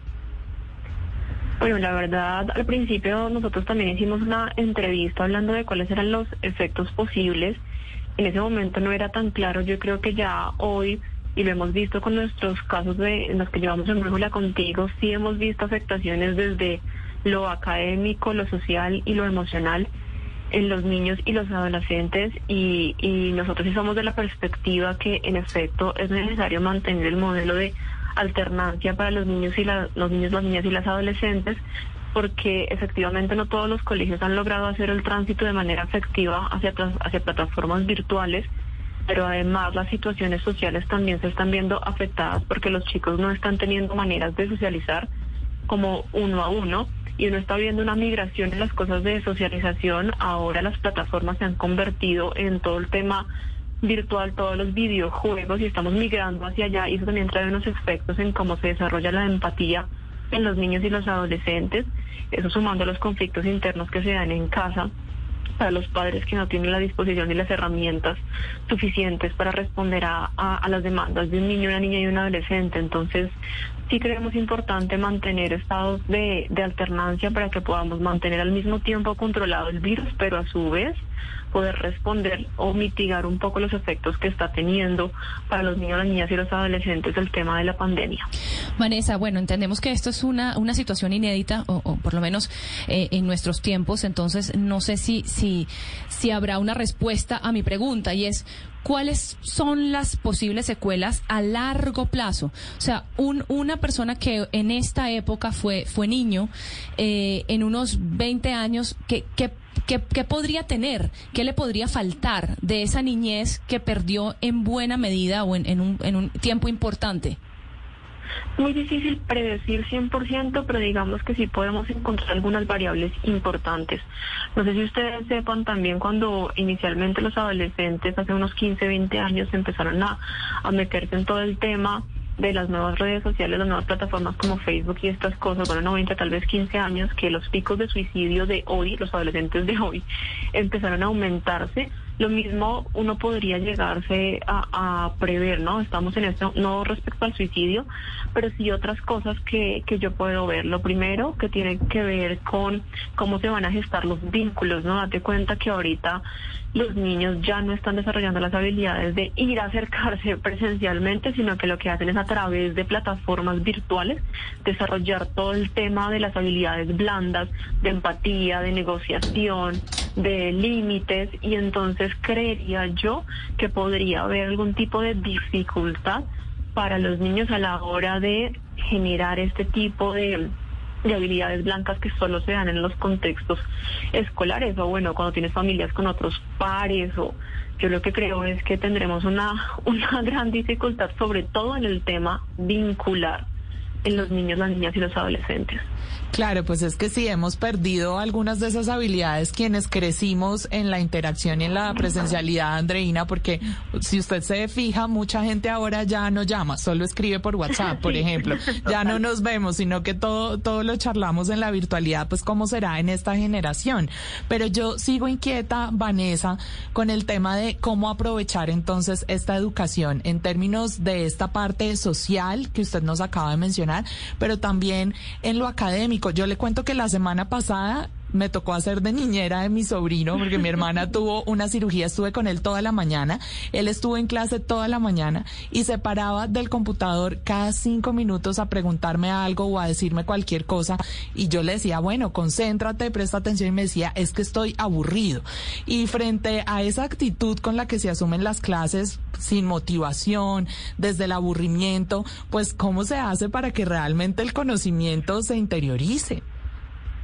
Bueno, la verdad, al principio nosotros también hicimos una entrevista hablando de cuáles eran los efectos posibles. En ese momento no era tan claro, yo creo que ya hoy, y lo hemos visto con nuestros casos de, en los que llevamos en Brújula contigo, sí hemos visto afectaciones desde lo académico, lo social y lo emocional en los niños y los adolescentes y, nosotros sí somos de la perspectiva que en efecto es necesario mantener el modelo de alternancia para los niños y los niños, las niñas y las adolescentes porque efectivamente no todos los colegios han logrado hacer el tránsito de manera efectiva hacia, hacia plataformas virtuales, pero además las situaciones sociales también se están viendo afectadas porque los chicos no están teniendo maneras de socializar como uno a uno y uno está viendo una migración en las cosas de socialización. Ahora las plataformas se han convertido en todo el tema virtual, todos los videojuegos y estamos migrando hacia allá y eso también trae unos efectos en cómo se desarrolla la empatía en los niños y los adolescentes, eso sumando a los conflictos internos que se dan en casa para los padres que no tienen la disposición y las herramientas suficientes para responder a, a, las demandas de un niño, una niña y un adolescente. Entonces, sí creemos importante mantener estados de, de alternancia para que podamos mantener al mismo tiempo controlado el virus, pero a su vez poder responder o mitigar un poco los efectos que está teniendo para los niños, las niñas y los adolescentes el tema de la pandemia. Vanessa, bueno, entendemos que esto es una, una situación inédita, o, por lo menos eh, en nuestros tiempos, entonces no sé si, si, habrá una respuesta a mi pregunta y es, ¿cuáles son las posibles secuelas a largo plazo? O sea, un, una persona que en esta época fue, fue niño, eh, en unos 20 años, ¿qué, qué ¿Qué, podría tener? ¿Qué le podría faltar de esa niñez que perdió en buena medida o en, un, en un tiempo importante? Muy difícil predecir 100%, pero digamos que sí podemos encontrar algunas variables importantes. No sé si ustedes sepan también cuando inicialmente los adolescentes hace unos 15, 20 años empezaron a, a meterse en todo el tema de las nuevas redes sociales, las nuevas plataformas como Facebook y estas cosas, bueno, 90, tal vez 15 años, que los picos de suicidio de hoy, los adolescentes de hoy, empezaron a aumentarse Lo mismo uno podría llegarse a, prever, ¿no? Estamos en esto, no respecto al suicidio, pero sí otras cosas que, que yo puedo ver. Lo primero que tiene que ver con cómo se van a gestar los vínculos, ¿no? Date cuenta que ahorita los niños ya no están desarrollando las habilidades de ir a acercarse presencialmente, sino que lo que hacen es a través de plataformas virtuales desarrollar todo el tema de las habilidades blandas, de empatía, de negociación, de límites, y entonces creería yo que podría haber algún tipo de dificultad para los niños a la hora de generar este tipo de de habilidades blancas que solo se dan en los contextos escolares o bueno, cuando tienes familias con otros pares o yo lo que creo es que tendremos una, una gran dificultad sobre todo en el tema vincular en los niños, las niñas y los adolescentes. Claro, pues es que sí hemos perdido algunas de esas habilidades quienes crecimos en la interacción y en la presencialidad, Andreina, porque si usted se fija, mucha gente ahora ya no llama, solo escribe por WhatsApp, por ejemplo. Ya no nos vemos, sino que todo, todo lo charlamos en la virtualidad, pues cómo será en esta generación. Pero yo sigo inquieta, Vanessa, con el tema de cómo aprovechar entonces esta educación en términos de esta parte social que usted nos acaba de mencionar, pero también en lo académico. Yo le cuento que la semana pasada me tocó hacer de niñera de mi sobrino porque mi hermana tuvo una cirugía, estuve con él toda la mañana, él estuvo en clase toda la mañana y se paraba del computador cada cinco minutos a preguntarme algo o a decirme cualquier cosa y yo le decía, bueno, concéntrate, presta atención y me decía, es que estoy aburrido. Y frente a esa actitud con la que se asumen las clases sin motivación, desde el aburrimiento, pues cómo se hace para que realmente el conocimiento se interiorice.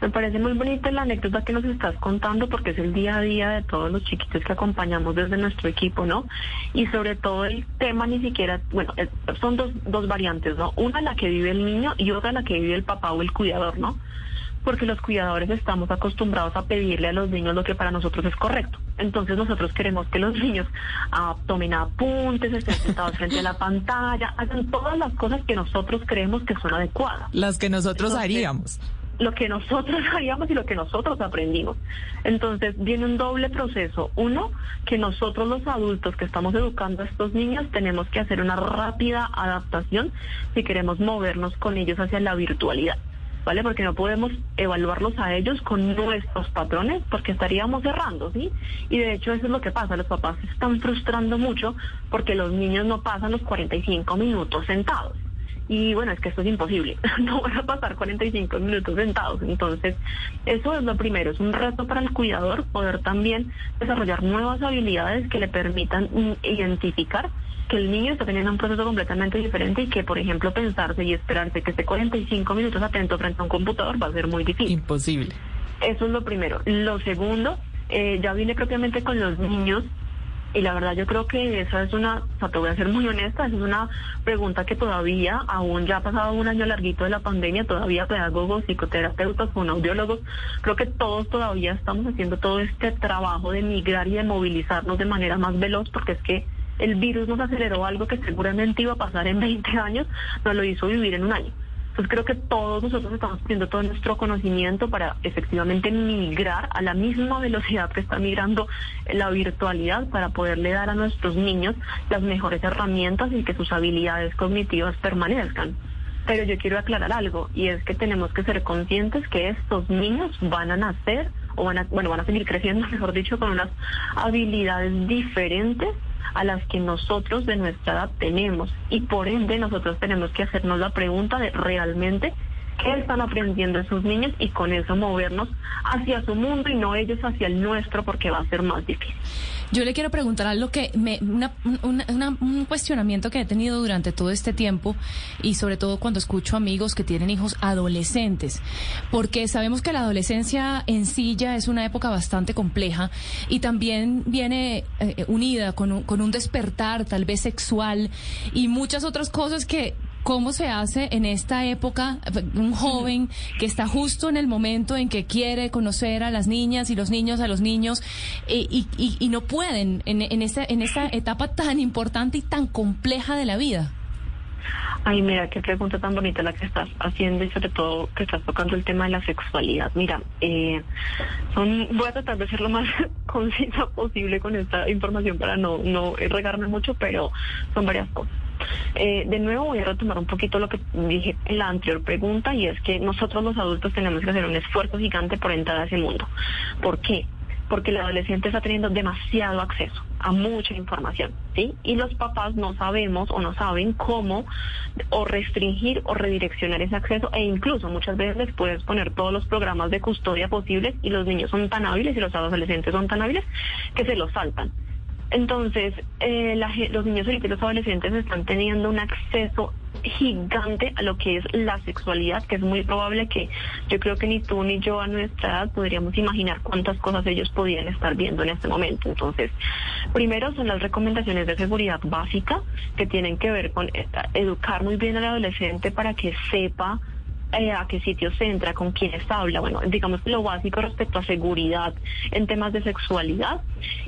Me parece muy bonita la anécdota que nos estás contando porque es el día a día de todos los chiquitos que acompañamos desde nuestro equipo, ¿no? Y sobre todo el tema ni siquiera, bueno, son dos, dos variantes, ¿no? Una la que vive el niño y otra la que vive el papá o el cuidador, ¿no? porque los cuidadores estamos acostumbrados a pedirle a los niños lo que para nosotros es correcto. Entonces nosotros queremos que los niños ah, tomen apuntes, estén sentados frente a la pantalla, hagan todas las cosas que nosotros creemos que son adecuadas. Las que nosotros haríamos lo que nosotros haríamos y lo que nosotros aprendimos. Entonces viene un doble proceso. Uno, que nosotros los adultos que estamos educando a estos niños tenemos que hacer una rápida adaptación si queremos movernos con ellos hacia la virtualidad. ¿Vale? Porque no podemos evaluarlos a ellos con nuestros patrones porque estaríamos cerrando, ¿sí? Y de hecho eso es lo que pasa, los papás se están frustrando mucho porque los niños no pasan los 45 minutos sentados. Y bueno, es que esto es imposible. No van a pasar 45 minutos sentados. Entonces, eso es lo primero. Es un reto para el cuidador poder también desarrollar nuevas habilidades que le permitan identificar que el niño está teniendo un proceso completamente diferente y que, por ejemplo, pensarse y esperarse que esté 45 minutos atento frente a un computador va a ser muy difícil. Imposible. Eso es lo primero. Lo segundo, eh, ya vine propiamente con los niños y la verdad yo creo que esa es una, o sea, te voy a ser muy honesta, es una pregunta que todavía, aún ya ha pasado un año larguito de la pandemia, todavía pedagogos, psicoterapeutas, fonoaudiólogos, creo que todos todavía estamos haciendo todo este trabajo de migrar y de movilizarnos de manera más veloz, porque es que el virus nos aceleró algo que seguramente iba a pasar en 20 años, nos lo hizo vivir en un año. Entonces creo que todos nosotros estamos poniendo todo nuestro conocimiento para efectivamente migrar a la misma velocidad que está migrando la virtualidad para poderle dar a nuestros niños las mejores herramientas y que sus habilidades cognitivas permanezcan. Pero yo quiero aclarar algo y es que tenemos que ser conscientes que estos niños van a nacer o van a, bueno, van a seguir creciendo, mejor dicho, con unas habilidades diferentes a las que nosotros de nuestra edad tenemos. Y por ende nosotros tenemos que hacernos la pregunta de realmente qué están aprendiendo esos niños y con eso movernos hacia su mundo y no ellos hacia el nuestro porque va a ser más difícil. Yo le quiero preguntar algo que me, un cuestionamiento que he tenido durante todo este tiempo y sobre todo cuando escucho amigos que tienen hijos adolescentes, porque sabemos que la adolescencia en sí ya es una época bastante compleja y también viene eh, unida con un, con un despertar tal vez sexual y muchas otras cosas que ¿Cómo se hace en esta época un joven que está justo en el momento en que quiere conocer a las niñas y los niños a los niños eh, y, no pueden en, esta, en esta etapa tan importante y tan compleja de la vida? Ay, mira, qué pregunta tan bonita la que estás haciendo y sobre todo que estás tocando el tema de la sexualidad. Mira, eh, son, voy a tratar de ser lo más concisa posible con esta información para no, no regarme mucho, pero son varias cosas. Eh, de nuevo voy a retomar un poquito lo que dije en la anterior pregunta y es que nosotros los adultos tenemos que hacer un esfuerzo gigante por entrar a ese mundo. ¿Por qué? porque el adolescente está teniendo demasiado acceso a mucha información, ¿sí? Y los papás no sabemos o no saben cómo o restringir o redireccionar ese acceso e incluso muchas veces les puedes poner todos los programas de custodia posibles y los niños son tan hábiles y los adolescentes son tan hábiles que se los saltan. Entonces, eh, los niños y los adolescentes están teniendo un acceso gigante a lo que es la sexualidad, que es muy probable que yo creo que ni tú ni yo a nuestra edad podríamos imaginar cuántas cosas ellos podían estar viendo en este momento. Entonces, primero son las recomendaciones de seguridad básica que tienen que ver con eh, educar muy bien al adolescente para que sepa eh, a qué sitios entra, con quiénes habla, bueno, digamos lo básico respecto a seguridad en temas de sexualidad.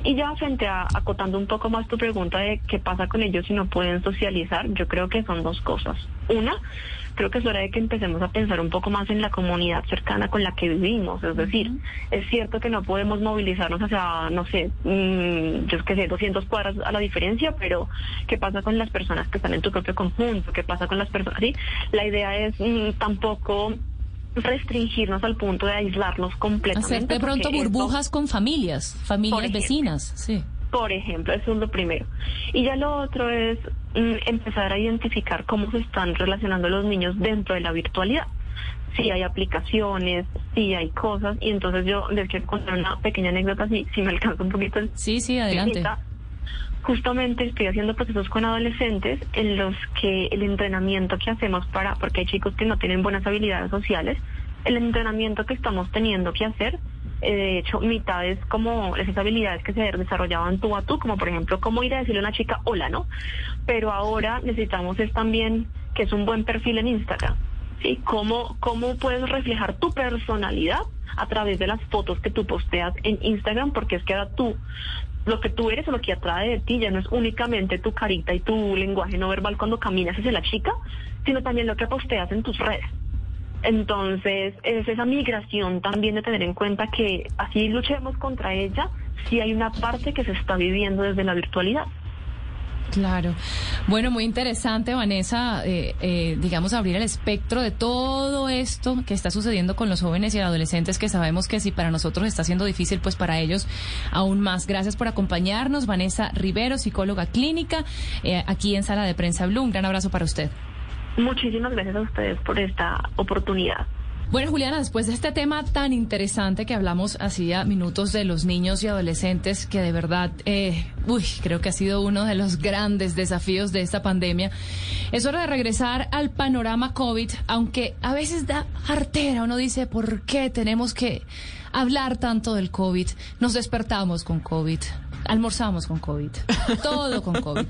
Y ya frente a acotando un poco más tu pregunta de qué pasa con ellos si no pueden socializar, yo creo que son dos cosas. Una, creo que es hora de que empecemos a pensar un poco más en la comunidad cercana con la que vivimos. Es decir, es cierto que no podemos movilizarnos hacia, no sé, mm, yo qué sé, 200 cuadras a la diferencia, pero ¿qué pasa con las personas que están en tu propio conjunto? ¿Qué pasa con las personas? Sí, la idea es mm, tampoco restringirnos al punto de aislarnos completamente. Hacer de pronto burbujas con familias, familias vecinas, sí. Por ejemplo, eso es lo primero. Y ya lo otro es mm, empezar a identificar cómo se están relacionando los niños dentro de la virtualidad. Si hay aplicaciones, si hay cosas. Y entonces yo les quiero contar una pequeña anécdota, si, si me alcanza un poquito. sí, sí, adelante. Justamente estoy haciendo procesos con adolescentes en los que el entrenamiento que hacemos para, porque hay chicos que no tienen buenas habilidades sociales, el entrenamiento que estamos teniendo que hacer de hecho, mitades como esas habilidades que se desarrollaban tú a tú, como por ejemplo, cómo ir a decirle a una chica hola, ¿no? Pero ahora necesitamos es también que es un buen perfil en Instagram, ¿sí? ¿Cómo, cómo puedes reflejar tu personalidad a través de las fotos que tú posteas en Instagram? Porque es que ahora tú, lo que tú eres o lo que atrae de ti ya no es únicamente tu carita y tu lenguaje no verbal cuando caminas hacia la chica, sino también lo que posteas en tus redes. Entonces, es esa migración también de tener en cuenta que así luchemos contra ella, si hay una parte que se está viviendo desde la virtualidad. Claro. Bueno, muy interesante, Vanessa, eh, eh, digamos, abrir el espectro de todo esto que está sucediendo con los jóvenes y adolescentes, que sabemos que si para nosotros está siendo difícil, pues para ellos aún más. Gracias por acompañarnos, Vanessa Rivero, psicóloga clínica, eh, aquí en Sala de Prensa Blue. Un gran abrazo para usted. Muchísimas gracias a ustedes por esta oportunidad. Bueno, Juliana, después de este tema tan interesante que hablamos hacía minutos de los niños y adolescentes, que de verdad, eh, uy, creo que ha sido uno de los grandes desafíos de esta pandemia, es hora de regresar al panorama COVID, aunque a veces da artera, uno dice, ¿por qué tenemos que hablar tanto del COVID? Nos despertamos con COVID, almorzamos con COVID, todo con COVID.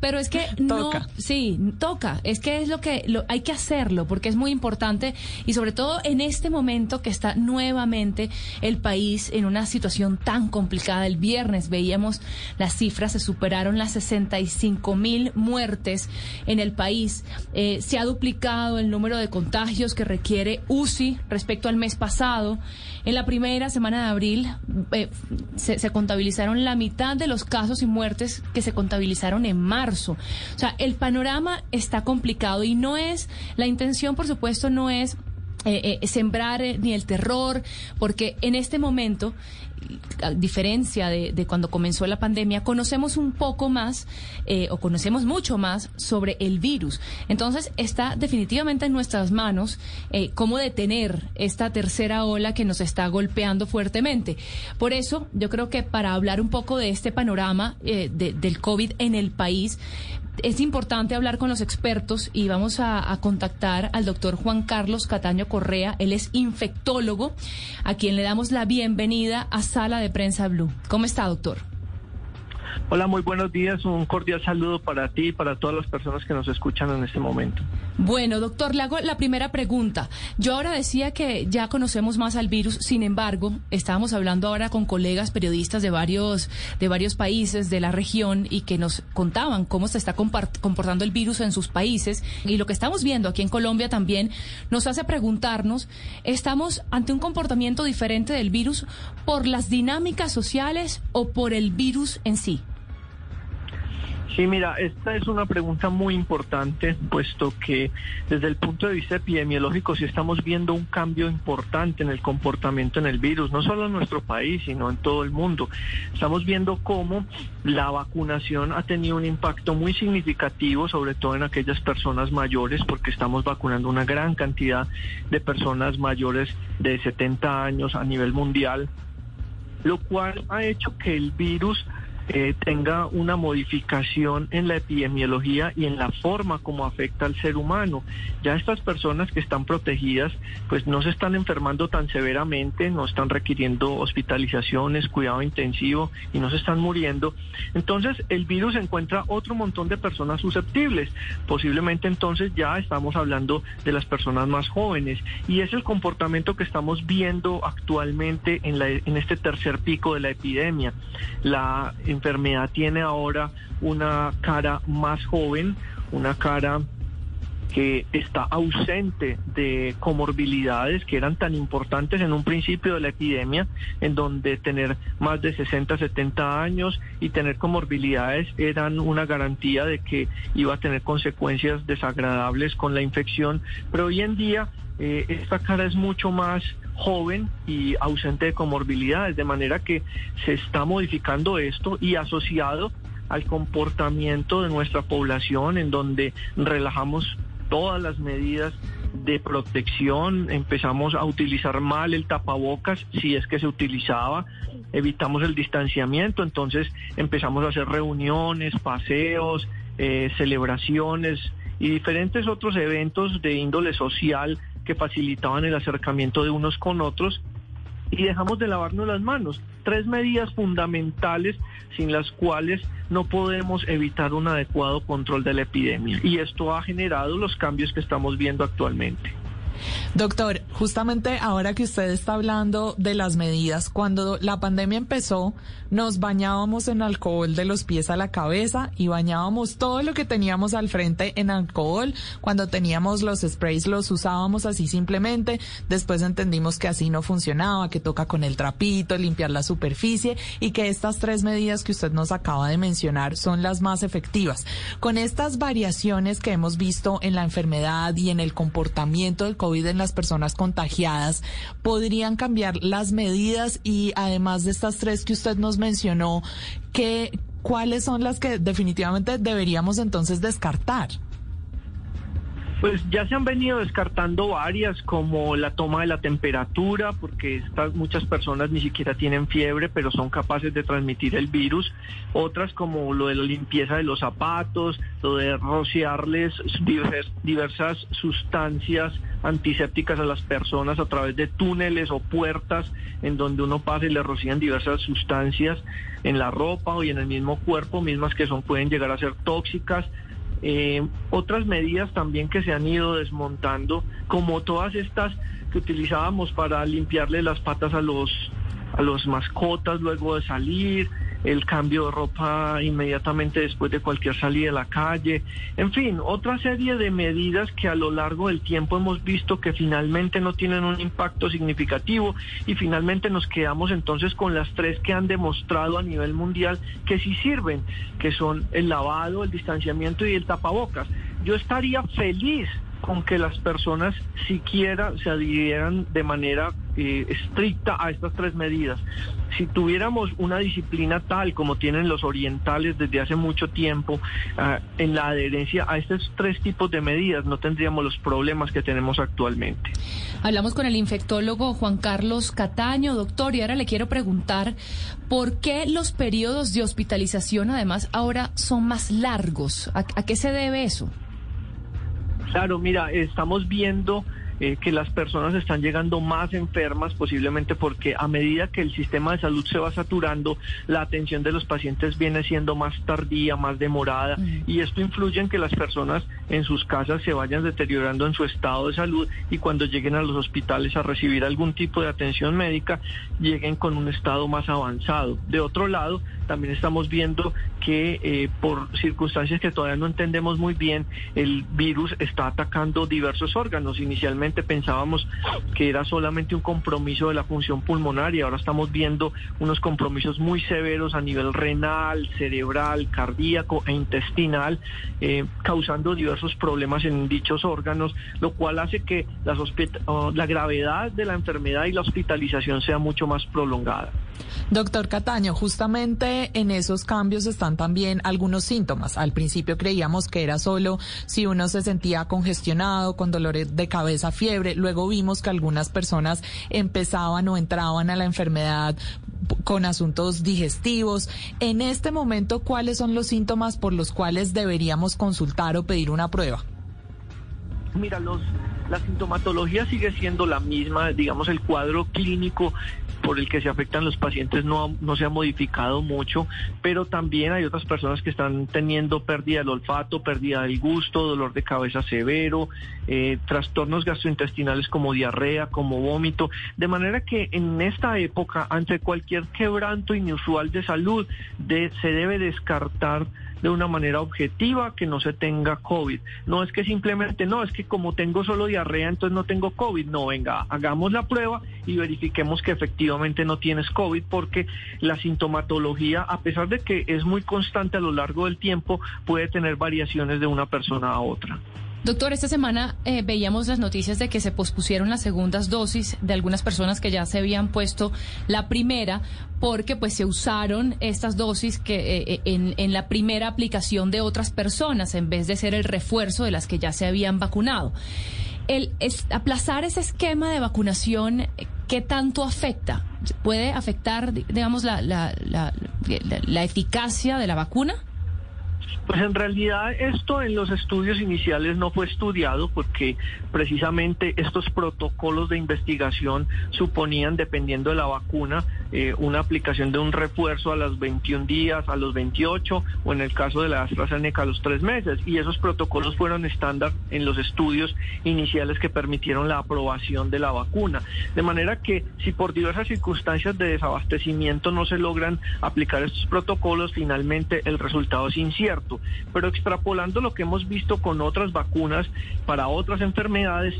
Pero es que no, sí, toca, es que es lo que lo, hay que hacerlo porque es muy importante y sobre todo en este momento que está nuevamente el país en una situación tan complicada. El viernes veíamos las cifras, se superaron las 65 mil muertes en el país. Eh, se ha duplicado el número de contagios que requiere UCI respecto al mes pasado. En la primera semana de abril eh, se, se contabilizaron la mitad de los casos y muertes que se contabilizaron en marzo. O sea, el panorama está complicado y no es, la intención por supuesto no es eh, eh, sembrar eh, ni el terror, porque en este momento a diferencia de, cuando comenzó la pandemia, conocemos un poco más o conocemos mucho más sobre el virus. Entonces está definitivamente en nuestras manos cómo detener esta tercera ola que nos está golpeando fuertemente. Por eso yo creo que para hablar un poco de este panorama del COVID en el país, es importante hablar con los expertos y vamos a, contactar al doctor Juan Carlos Cataño Correa. Él es infectólogo, a quien le damos la bienvenida a Sala de Prensa Blue. ¿Cómo está, doctor? Hola, muy buenos días. Un cordial saludo para ti y para todas las personas que nos escuchan en este momento. Bueno, doctor, le hago la primera pregunta. Yo ahora decía que ya conocemos más al virus, sin embargo, estábamos hablando ahora con colegas periodistas de varios, de varios países de la región y que nos contaban cómo se está comportando el virus en sus países y lo que estamos viendo aquí en Colombia también nos hace preguntarnos, ¿estamos ante un comportamiento diferente del virus por las dinámicas sociales o por el virus en sí? Sí, mira, esta es una pregunta muy importante, puesto que desde el punto de vista epidemiológico sí estamos viendo un cambio importante en el comportamiento en el virus, no solo en nuestro país, sino en todo el mundo. Estamos viendo cómo la vacunación ha tenido un impacto muy significativo, sobre todo en aquellas personas mayores, porque estamos vacunando una gran cantidad de personas mayores de 70 años a nivel mundial, lo cual ha hecho que el virus eh, tenga una modificación en la epidemiología y en la forma como afecta al ser humano. Ya estas personas que están protegidas, pues no se están enfermando tan severamente, no están requiriendo hospitalizaciones, cuidado intensivo y no se están muriendo. Entonces el virus encuentra otro montón de personas susceptibles. Posiblemente entonces ya estamos hablando de las personas más jóvenes y es el comportamiento que estamos viendo actualmente en, la, este tercer pico de la epidemia. La enfermedad tiene ahora una cara más joven, una cara que está ausente de comorbilidades que eran tan importantes en un principio de la epidemia, en donde tener más de 60, 70 años y tener comorbilidades eran una garantía de que iba a tener consecuencias desagradables con la infección, pero hoy en día eh, esta cara es mucho más joven y ausente de comorbilidades, de manera que se está modificando esto y asociado al comportamiento de nuestra población en donde relajamos todas las medidas de protección, empezamos a utilizar mal el tapabocas si es que se utilizaba, evitamos el distanciamiento, entonces empezamos a hacer reuniones, paseos, eh, celebraciones y diferentes otros eventos de índole social que facilitaban el acercamiento de unos con otros y dejamos de lavarnos las manos. Tres medidas fundamentales sin las cuales no podemos evitar un adecuado control de la epidemia. Y esto ha generado los cambios que estamos viendo actualmente. Doctor, justamente ahora que usted está hablando de las medidas, cuando la pandemia empezó, nos bañábamos en alcohol de los pies a la cabeza y bañábamos todo lo que teníamos al frente en alcohol. Cuando teníamos los sprays los usábamos así simplemente. Después entendimos que así no funcionaba, que toca con el trapito, limpiar la superficie y que estas tres medidas que usted nos acaba de mencionar son las más efectivas. Con estas variaciones que hemos visto en la enfermedad y en el comportamiento del COVID en las personas contagiadas, podrían cambiar las medidas y además de estas tres que usted nos mencionó, que, ¿cuáles son las que definitivamente deberíamos entonces descartar? Pues ya se han venido descartando varias, como la toma de la temperatura, porque estas muchas personas ni siquiera tienen fiebre, pero son capaces de transmitir el virus. Otras como lo de la limpieza de los zapatos, lo de rociarles diversas sustancias antisépticas a las personas a través de túneles o puertas en donde uno pasa y le rocían diversas sustancias en la ropa o en el mismo cuerpo, mismas que son pueden llegar a ser tóxicas eh, otras medidas también que se han ido desmontando, como todas estas que utilizábamos para limpiarle las patas a los a los mascotas luego de salir, el cambio de ropa inmediatamente después de cualquier salida de la calle, en fin, otra serie de medidas que a lo largo del tiempo hemos visto que finalmente no tienen un impacto significativo y finalmente nos quedamos entonces con las tres que han demostrado a nivel mundial que sí sirven, que son el lavado, el distanciamiento y el tapabocas. Yo estaría feliz con que las personas siquiera se adhirieran de manera eh, estricta a estas tres medidas. Si tuviéramos una disciplina tal como tienen los orientales desde hace mucho tiempo ah, en la adherencia a estos tres tipos de medidas, no tendríamos los problemas que tenemos actualmente. Hablamos con el infectólogo Juan Carlos Cataño, doctor, y ahora le quiero preguntar por qué los periodos de hospitalización además ahora son más largos. a qué se debe eso? Claro, mira, estamos viendo eh, que las personas están llegando más enfermas, posiblemente porque a medida que el sistema de salud se va saturando, la atención de los pacientes viene siendo más tardía, más demorada, y esto influye en que las personas en sus casas se vayan deteriorando en su estado de salud y cuando lleguen a los hospitales a recibir algún tipo de atención médica, lleguen con un estado más avanzado. De otro lado, también estamos viendo que eh, por circunstancias que todavía no entendemos muy bien, el virus está atacando diversos órganos. Inicialmente pensábamos que era solamente un compromiso de la función pulmonar y ahora estamos viendo unos compromisos muy severos a nivel renal, cerebral, cardíaco e intestinal, eh, causando diversos problemas en dichos órganos, lo cual hace que la gravedad de la enfermedad y la hospitalización sea mucho más prolongada. Doctor Cataño, justamente en esos cambios están también algunos síntomas. Al principio creíamos que era solo si uno se sentía congestionado, con dolores de cabeza, fiebre. Luego vimos que algunas personas empezaban o entraban a la enfermedad con asuntos digestivos. En este momento, ¿cuáles son los síntomas por los cuales deberíamos consultar o pedir una prueba? Mira, los, la sintomatología sigue siendo la misma, digamos, el cuadro clínico por el que se afectan los pacientes no, no se ha modificado mucho, pero también hay otras personas que están teniendo pérdida del olfato, pérdida del gusto, dolor de cabeza severo, eh, trastornos gastrointestinales como diarrea, como vómito, de manera que en esta época, ante cualquier quebranto inusual de salud, se debe descartar de una manera objetiva que no se tenga COVID. No es que simplemente, no, es que como tengo solo diarrea, entonces no tengo COVID. No, venga, hagamos la prueba y verifiquemos que efectivamente no tienes COVID porque la sintomatología, a pesar de que es muy constante a lo largo del tiempo, puede tener variaciones de una persona a otra. Doctor, esta semana eh, veíamos las noticias de que se pospusieron las segundas dosis de algunas personas que ya se habían puesto la primera porque pues se usaron estas dosis que eh, eh, en, la primera aplicación de otras personas en vez de ser el refuerzo de las que ya se habían vacunado. El aplazar ese esquema de vacunación, ¿qué tanto afecta? ¿Puede afectar, digamos, la, la, la eficacia de la vacuna? Pues en realidad esto en los estudios iniciales no fue estudiado porque precisamente estos protocolos de investigación suponían, dependiendo de la vacuna, eh, una aplicación de un refuerzo a los 21 días, a los 28 o en el caso de la AstraZeneca a los tres meses. Y esos protocolos fueron estándar en los estudios iniciales que permitieron la aprobación de la vacuna. De manera que si por diversas circunstancias de desabastecimiento no se logran aplicar estos protocolos, finalmente el resultado es incierto. Pero extrapolando lo que hemos visto con otras vacunas para otras enfermedades,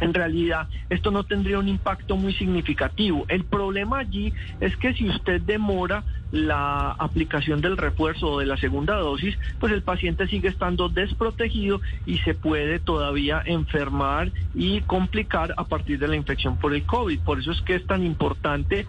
en realidad esto no tendría un impacto muy significativo. El problema allí es que si usted demora la aplicación del refuerzo o de la segunda dosis, pues el paciente sigue estando desprotegido y se puede todavía enfermar y complicar a partir de la infección por el COVID. Por eso es que es tan importante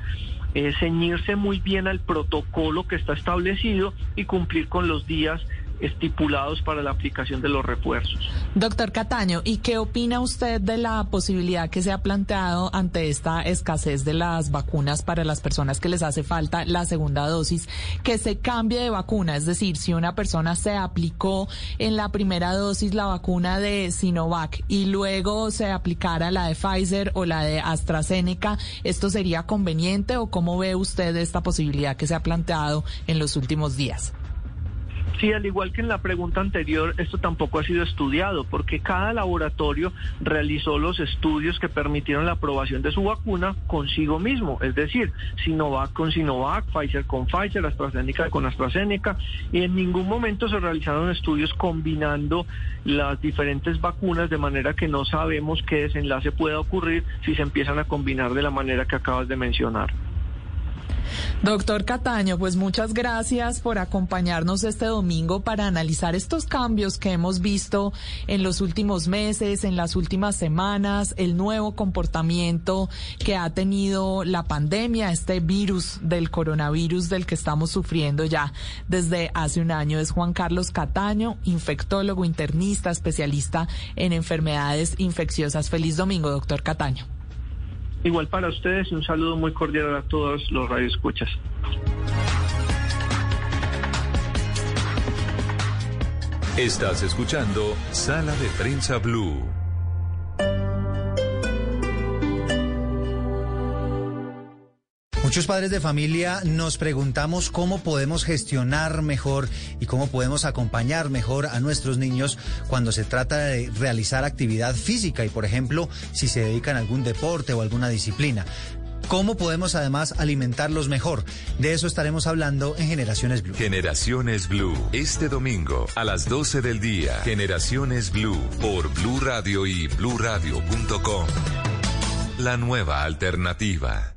eh, ceñirse muy bien al protocolo que está establecido y cumplir con los días estipulados para la aplicación de los refuerzos. Doctor Cataño, ¿y qué opina usted de la posibilidad que se ha planteado ante esta escasez de las vacunas para las personas que les hace falta la segunda dosis, que se cambie de vacuna? Es decir, si una persona se aplicó en la primera dosis la vacuna de Sinovac y luego se aplicara la de Pfizer o la de AstraZeneca, ¿esto sería conveniente o cómo ve usted esta posibilidad que se ha planteado en los últimos días? Sí, al igual que en la pregunta anterior, esto tampoco ha sido estudiado porque cada laboratorio realizó los estudios que permitieron la aprobación de su vacuna consigo mismo, es decir, Sinovac con Sinovac, Pfizer con Pfizer, AstraZeneca con AstraZeneca, y en ningún momento se realizaron estudios combinando las diferentes vacunas de manera que no sabemos qué desenlace pueda ocurrir si se empiezan a combinar de la manera que acabas de mencionar. Doctor Cataño, pues muchas gracias por acompañarnos este domingo para analizar estos cambios que hemos visto en los últimos meses, en las últimas semanas, el nuevo comportamiento que ha tenido la pandemia, este virus del coronavirus del que estamos sufriendo ya desde hace un año. Es Juan Carlos Cataño, infectólogo, internista, especialista en enfermedades infecciosas. Feliz domingo, doctor Cataño. Igual para ustedes un saludo muy cordial a todos los radioescuchas. Estás escuchando Sala de Prensa Blue. Muchos padres de familia nos preguntamos cómo podemos gestionar mejor y cómo podemos acompañar mejor a nuestros niños cuando se trata de realizar actividad física y, por ejemplo, si se dedican a algún deporte o alguna disciplina. ¿Cómo podemos además alimentarlos mejor? De eso estaremos hablando en Generaciones Blue. Generaciones Blue, este domingo a las 12 del día. Generaciones Blue por Blue Radio y bluradio.com. La nueva alternativa.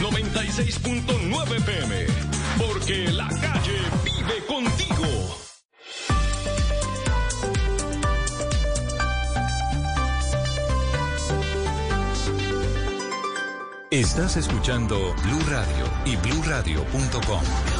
96.9 PM. Porque la calle vive contigo. Estás escuchando Blue Radio y bluradio.com.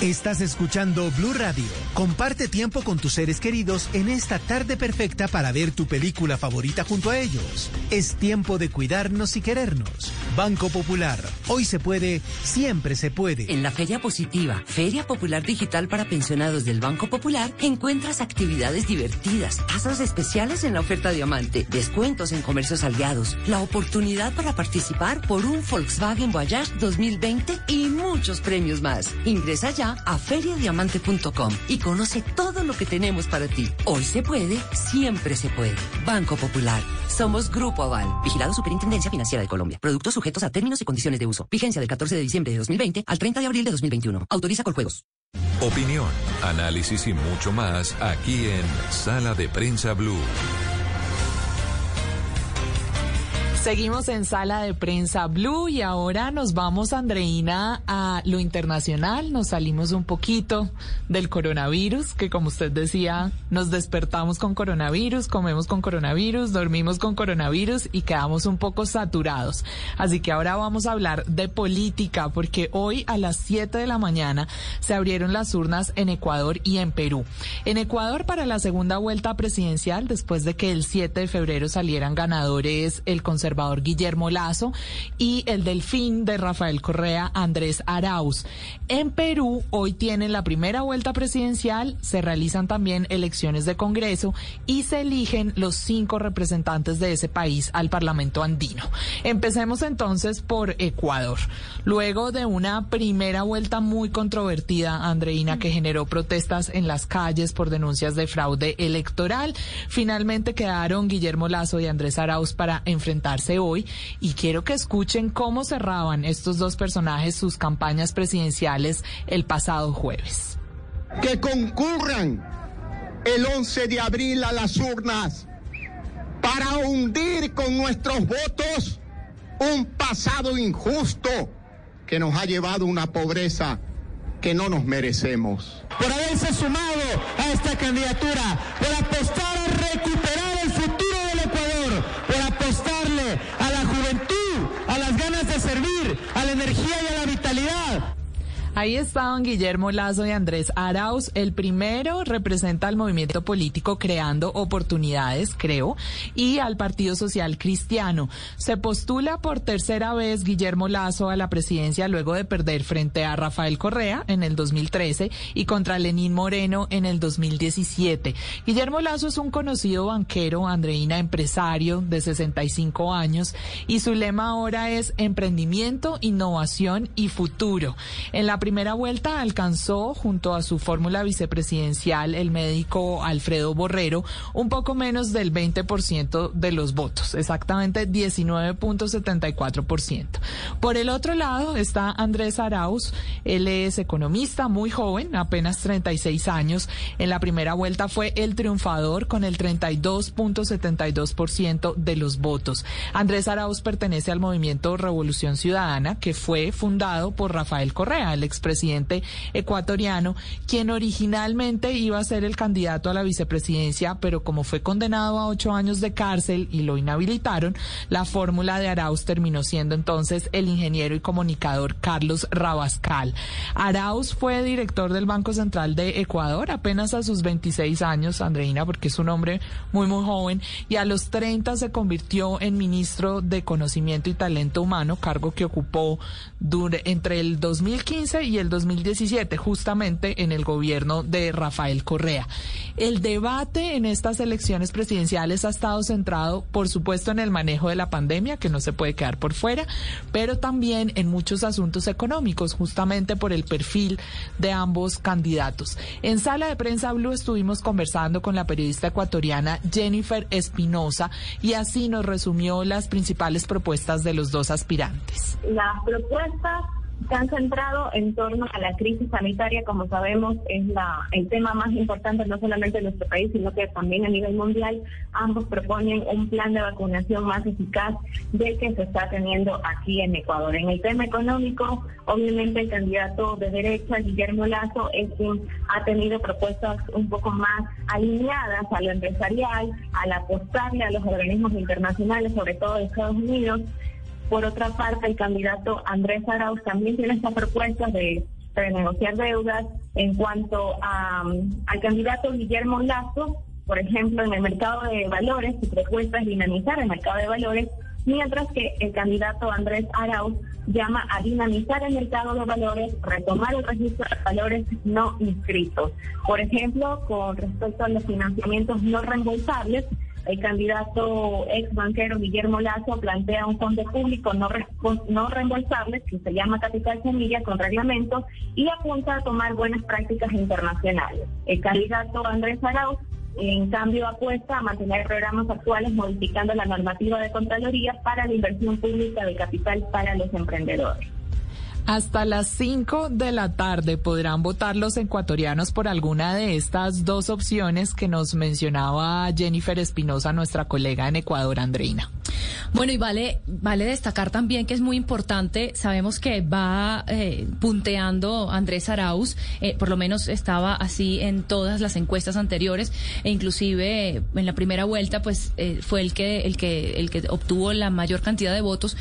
Estás escuchando Blue Radio. Comparte tiempo con tus seres queridos en esta tarde perfecta para ver tu película favorita junto a ellos. Es tiempo de cuidarnos y querernos. Banco Popular. Hoy se puede, siempre se puede. En la Feria Positiva, Feria Popular Digital para Pensionados del Banco Popular, encuentras actividades divertidas, tasas especiales en la oferta diamante, descuentos en comercios aliados, la oportunidad para participar por un Volkswagen Voyage 2020 y muchos premios más. Ingresa ya a feriadiamante.com y conoce todo lo que tenemos para ti. Hoy se puede, siempre se puede. Banco Popular. Somos Grupo Aval. Vigilado Superintendencia Financiera de Colombia. Productos sujetos a términos y condiciones de uso. Vigencia del 14 de diciembre de 2020 al 30 de abril de 2021. Autoriza con juegos. Opinión, análisis y mucho más aquí en Sala de Prensa Blue. Seguimos en sala de prensa Blue y ahora nos vamos, Andreina, a lo internacional. Nos salimos un poquito del coronavirus, que como usted decía, nos despertamos con coronavirus, comemos con coronavirus, dormimos con coronavirus y quedamos un poco saturados. Así que ahora vamos a hablar de política, porque hoy a las 7 de la mañana se abrieron las urnas en Ecuador y en Perú. En Ecuador para la segunda vuelta presidencial, después de que el 7 de febrero salieran ganadores el conservador Guillermo Lazo y el delfín de Rafael Correa Andrés Arauz. En Perú hoy tienen la primera vuelta presidencial, se realizan también elecciones de Congreso y se eligen los cinco representantes de ese país al Parlamento andino. Empecemos entonces por Ecuador. Luego de una primera vuelta muy controvertida, Andreina, que generó protestas en las calles por denuncias de fraude electoral, finalmente quedaron Guillermo Lazo y Andrés Arauz para hoy y quiero que escuchen cómo cerraban estos dos personajes sus campañas presidenciales el pasado jueves. Que concurran el 11 de abril a las urnas para hundir con nuestros votos un pasado injusto que nos ha llevado a una pobreza que no nos merecemos. Por haberse sumado a esta candidatura, por apostar a recuperar el futuro del Ecuador, por apostarle a la juventud, a las ganas de servir, a la energía y a la vitalidad. Ahí estaban Guillermo Lazo y Andrés Arauz. El primero representa al movimiento político Creando Oportunidades, creo, y al Partido Social Cristiano. Se postula por tercera vez Guillermo Lazo a la presidencia luego de perder frente a Rafael Correa en el 2013 y contra Lenín Moreno en el 2017. Guillermo Lazo es un conocido banquero, Andreina, empresario de 65 años y su lema ahora es emprendimiento, innovación y futuro. En la primera vuelta alcanzó junto a su fórmula vicepresidencial el médico Alfredo Borrero un poco menos del 20% de los votos, exactamente 19.74%. Por el otro lado está Andrés Arauz, él es economista muy joven, apenas 36 años. En la primera vuelta fue el triunfador con el 32.72% de los votos. Andrés Arauz pertenece al movimiento Revolución Ciudadana, que fue fundado por Rafael Correa, el expresidente ecuatoriano, quien originalmente iba a ser el candidato a la vicepresidencia, pero como fue condenado a ocho años de cárcel y lo inhabilitaron, la fórmula de Arauz terminó siendo entonces el ingeniero y comunicador Carlos Rabascal. Arauz fue director del Banco Central de Ecuador apenas a sus 26 años, Andreina, porque es un hombre muy, muy joven, y a los 30 se convirtió en ministro de Conocimiento y Talento Humano, cargo que ocupó entre el 2015 y el 2017, justamente en el gobierno de Rafael Correa. El debate en estas elecciones presidenciales ha estado centrado, por supuesto, en el manejo de la pandemia, que no se puede quedar por fuera, pero también en muchos asuntos económicos, justamente por el perfil de ambos candidatos. En sala de prensa Blue estuvimos conversando con la periodista ecuatoriana Jennifer Espinosa y así nos resumió las principales propuestas de los dos aspirantes. Las propuestas se han centrado en torno a la crisis sanitaria, como sabemos, es la, el tema más importante no solamente en nuestro país, sino que también a nivel mundial. Ambos proponen un plan de vacunación más eficaz del que se está teniendo aquí en Ecuador. En el tema económico, obviamente el candidato de derecha, Guillermo Lazo, es quien ha tenido propuestas un poco más alineadas a lo empresarial, al apostarle a los organismos internacionales, sobre todo de Estados Unidos, por otra parte, el candidato Andrés Arauz también tiene esta propuesta de renegociar deudas. En cuanto a, al candidato Guillermo Lazo, por ejemplo, en el mercado de valores, su propuesta es dinamizar el mercado de valores, mientras que el candidato Andrés Arauz llama a dinamizar el mercado de valores, retomar el registro de valores no inscritos. Por ejemplo, con respecto a los financiamientos no reembolsables, el candidato ex banquero Guillermo Lazo plantea un fondo público no, no reembolsable que se llama Capital Semilla con reglamento y apunta a tomar buenas prácticas internacionales. El candidato Andrés Arauz en cambio, apuesta a mantener programas actuales modificando la normativa de Contraloría para la inversión pública de capital para los emprendedores. Hasta las 5 de la tarde podrán votar los ecuatorianos por alguna de estas dos opciones que nos mencionaba Jennifer Espinosa, nuestra colega en Ecuador, Andreina. Bueno, y vale, vale destacar también que es muy importante, sabemos que va eh, punteando Andrés Arauz, eh, por lo menos estaba así en todas las encuestas anteriores, e inclusive eh, en la primera vuelta, pues fue el que, el que, el que obtuvo la mayor cantidad de votos.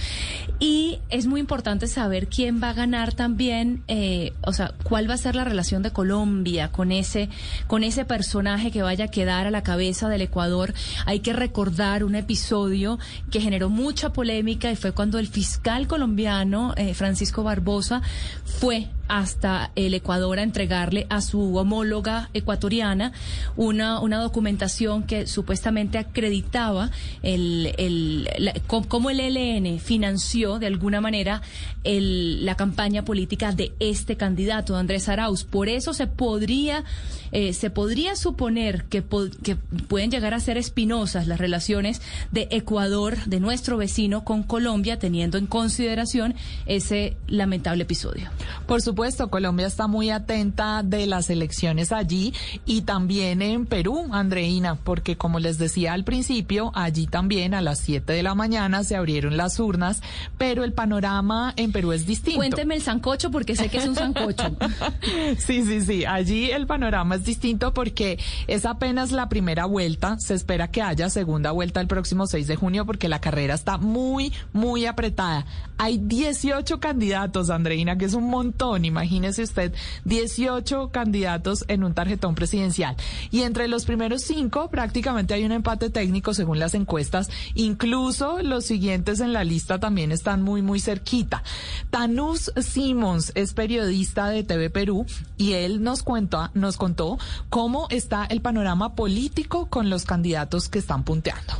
Y es muy importante saber quién va a ganar también, eh, o sea, cuál va a ser la relación de Colombia con ese, con ese personaje que vaya a quedar a la cabeza del Ecuador. Hay que recordar un episodio que generó mucha polémica y fue cuando el fiscal colombiano, eh, Francisco Barbosa, fue hasta el Ecuador a entregarle a su homóloga ecuatoriana una, una documentación que supuestamente acreditaba el, el, cómo el ELN financió de alguna manera el, la campaña política de este candidato, Andrés Arauz. Por eso se podría, eh, se podría suponer que, que pueden llegar a ser espinosas las relaciones de Ecuador, de nuestro vecino, con Colombia, teniendo en consideración ese lamentable episodio. Por supuesto, Colombia está muy atenta de las elecciones allí y también en Perú, Andreina, porque como les decía al principio, allí también a las 7 de la mañana se abrieron las urnas, pero el panorama en Perú es distinto. Cuénteme el sancocho porque sé que es un sancocho. sí, sí, sí. Allí el panorama es distinto porque es apenas la primera vuelta. Se espera que haya segunda vuelta el próximo 6 de junio porque la carrera está muy, muy apretada. Hay 18 candidatos, Andreina, que es un montón. Imagínese usted, 18 candidatos en un tarjetón presidencial. Y entre los primeros cinco prácticamente hay un empate técnico según las encuestas. Incluso los siguientes en la lista también están muy, muy cerquita. Tanús Simons es periodista de TV Perú y él nos cuenta, nos contó cómo está el panorama político con los candidatos que están punteando.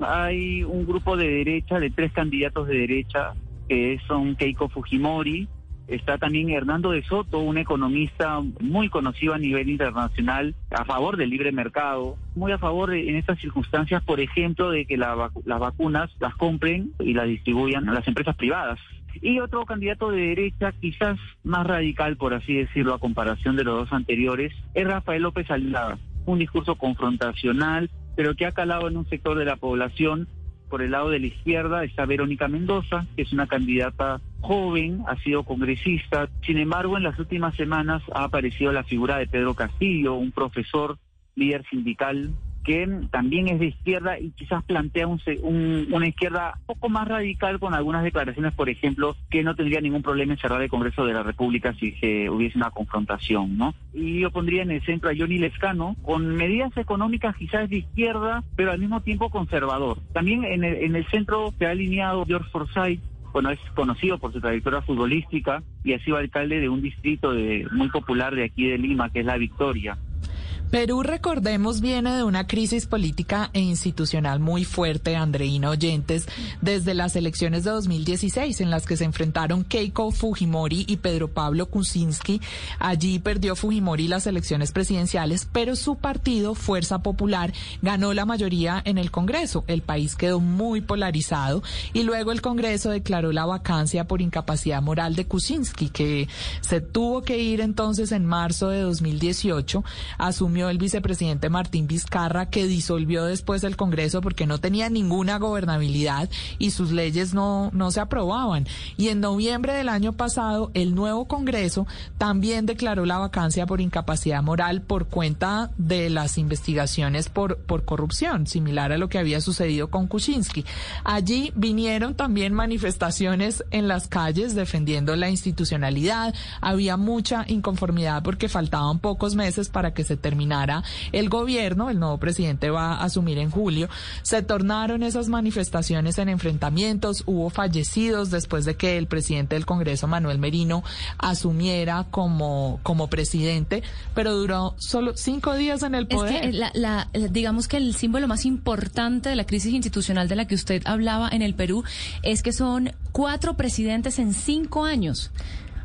Hay un grupo de derecha, de tres candidatos de derecha, que son Keiko Fujimori, Está también Hernando de Soto, un economista muy conocido a nivel internacional, a favor del libre mercado, muy a favor en estas circunstancias, por ejemplo, de que las vacunas las compren y las distribuyan a las empresas privadas. Y otro candidato de derecha, quizás más radical, por así decirlo, a comparación de los dos anteriores, es Rafael López Alada. Un discurso confrontacional, pero que ha calado en un sector de la población. Por el lado de la izquierda está Verónica Mendoza, que es una candidata joven, ha sido congresista. Sin embargo, en las últimas semanas ha aparecido la figura de Pedro Castillo, un profesor líder sindical que también es de izquierda y quizás plantea un, una izquierda un poco más radical con algunas declaraciones, por ejemplo, que no tendría ningún problema en cerrar el Congreso de la República si se hubiese una confrontación, ¿no? Y yo pondría en el centro a Johnny Lescano, con medidas económicas quizás de izquierda, pero al mismo tiempo conservador. También en el, en el centro se ha alineado George Forsyth, bueno, es conocido por su trayectoria futbolística y ha sido alcalde de un distrito de, muy popular de aquí de Lima, que es La Victoria. Perú, recordemos, viene de una crisis política e institucional muy fuerte, Andreina Oyentes, desde las elecciones de 2016 en las que se enfrentaron Keiko Fujimori y Pedro Pablo Kuczynski. Allí perdió Fujimori las elecciones presidenciales, pero su partido, Fuerza Popular, ganó la mayoría en el Congreso. El país quedó muy polarizado y luego el Congreso declaró la vacancia por incapacidad moral de Kuczynski, que se tuvo que ir entonces en marzo de 2018. Asumió el vicepresidente Martín Vizcarra, que disolvió después el Congreso porque no tenía ninguna gobernabilidad y sus leyes no, no se aprobaban. Y en noviembre del año pasado, el nuevo Congreso también declaró la vacancia por incapacidad moral por cuenta de las investigaciones por, por corrupción, similar a lo que había sucedido con Kuczynski. Allí vinieron también manifestaciones en las calles defendiendo la institucionalidad. Había mucha inconformidad porque faltaban pocos meses para que se terminara el gobierno, el nuevo presidente va a asumir en julio, se tornaron esas manifestaciones en enfrentamientos, hubo fallecidos después de que el presidente del Congreso, Manuel Merino, asumiera como, como presidente, pero duró solo cinco días en el poder. Es que la, digamos que el símbolo más importante de la crisis institucional de la que usted hablaba en el Perú es que son cuatro presidentes en cinco años.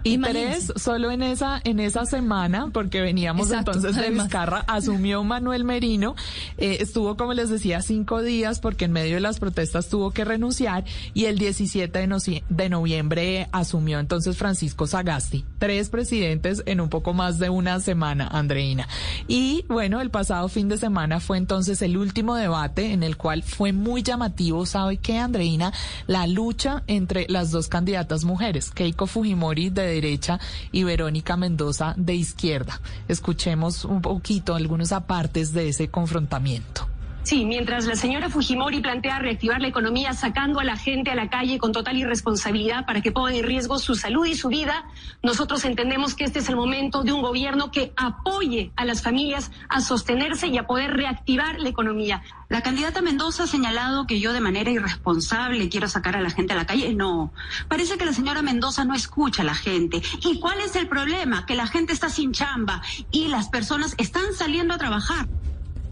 Y tres solo en esa, en esa semana, porque veníamos entonces de Vizcarra, asumió Manuel Merino, eh, estuvo, como les decía, cinco días porque en medio de las protestas tuvo que renunciar y el 17 de, de noviembre asumió entonces Francisco Sagasti. Tres presidentes en un poco más de una semana, Andreina. Y bueno, el pasado fin de semana fue entonces el último debate en el cual fue muy llamativo, ¿sabe qué, Andreina? La lucha entre las dos candidatas mujeres, Keiko Fujimori de derecha y Verónica Mendoza de izquierda. Escuchemos un poquito algunos apartes de ese confrontamiento. Sí, mientras la señora Fujimori plantea reactivar la economía sacando a la gente a la calle con total irresponsabilidad para que pongan en riesgo su salud y su vida, nosotros entendemos que este es el momento de un gobierno que apoye a las familias a sostenerse y a poder reactivar la economía. La candidata Mendoza ha señalado que yo de manera irresponsable quiero sacar a la gente a la calle. No, parece que la señora Mendoza no escucha a la gente. ¿Y cuál es el problema? Que la gente está sin chamba y las personas están saliendo a trabajar.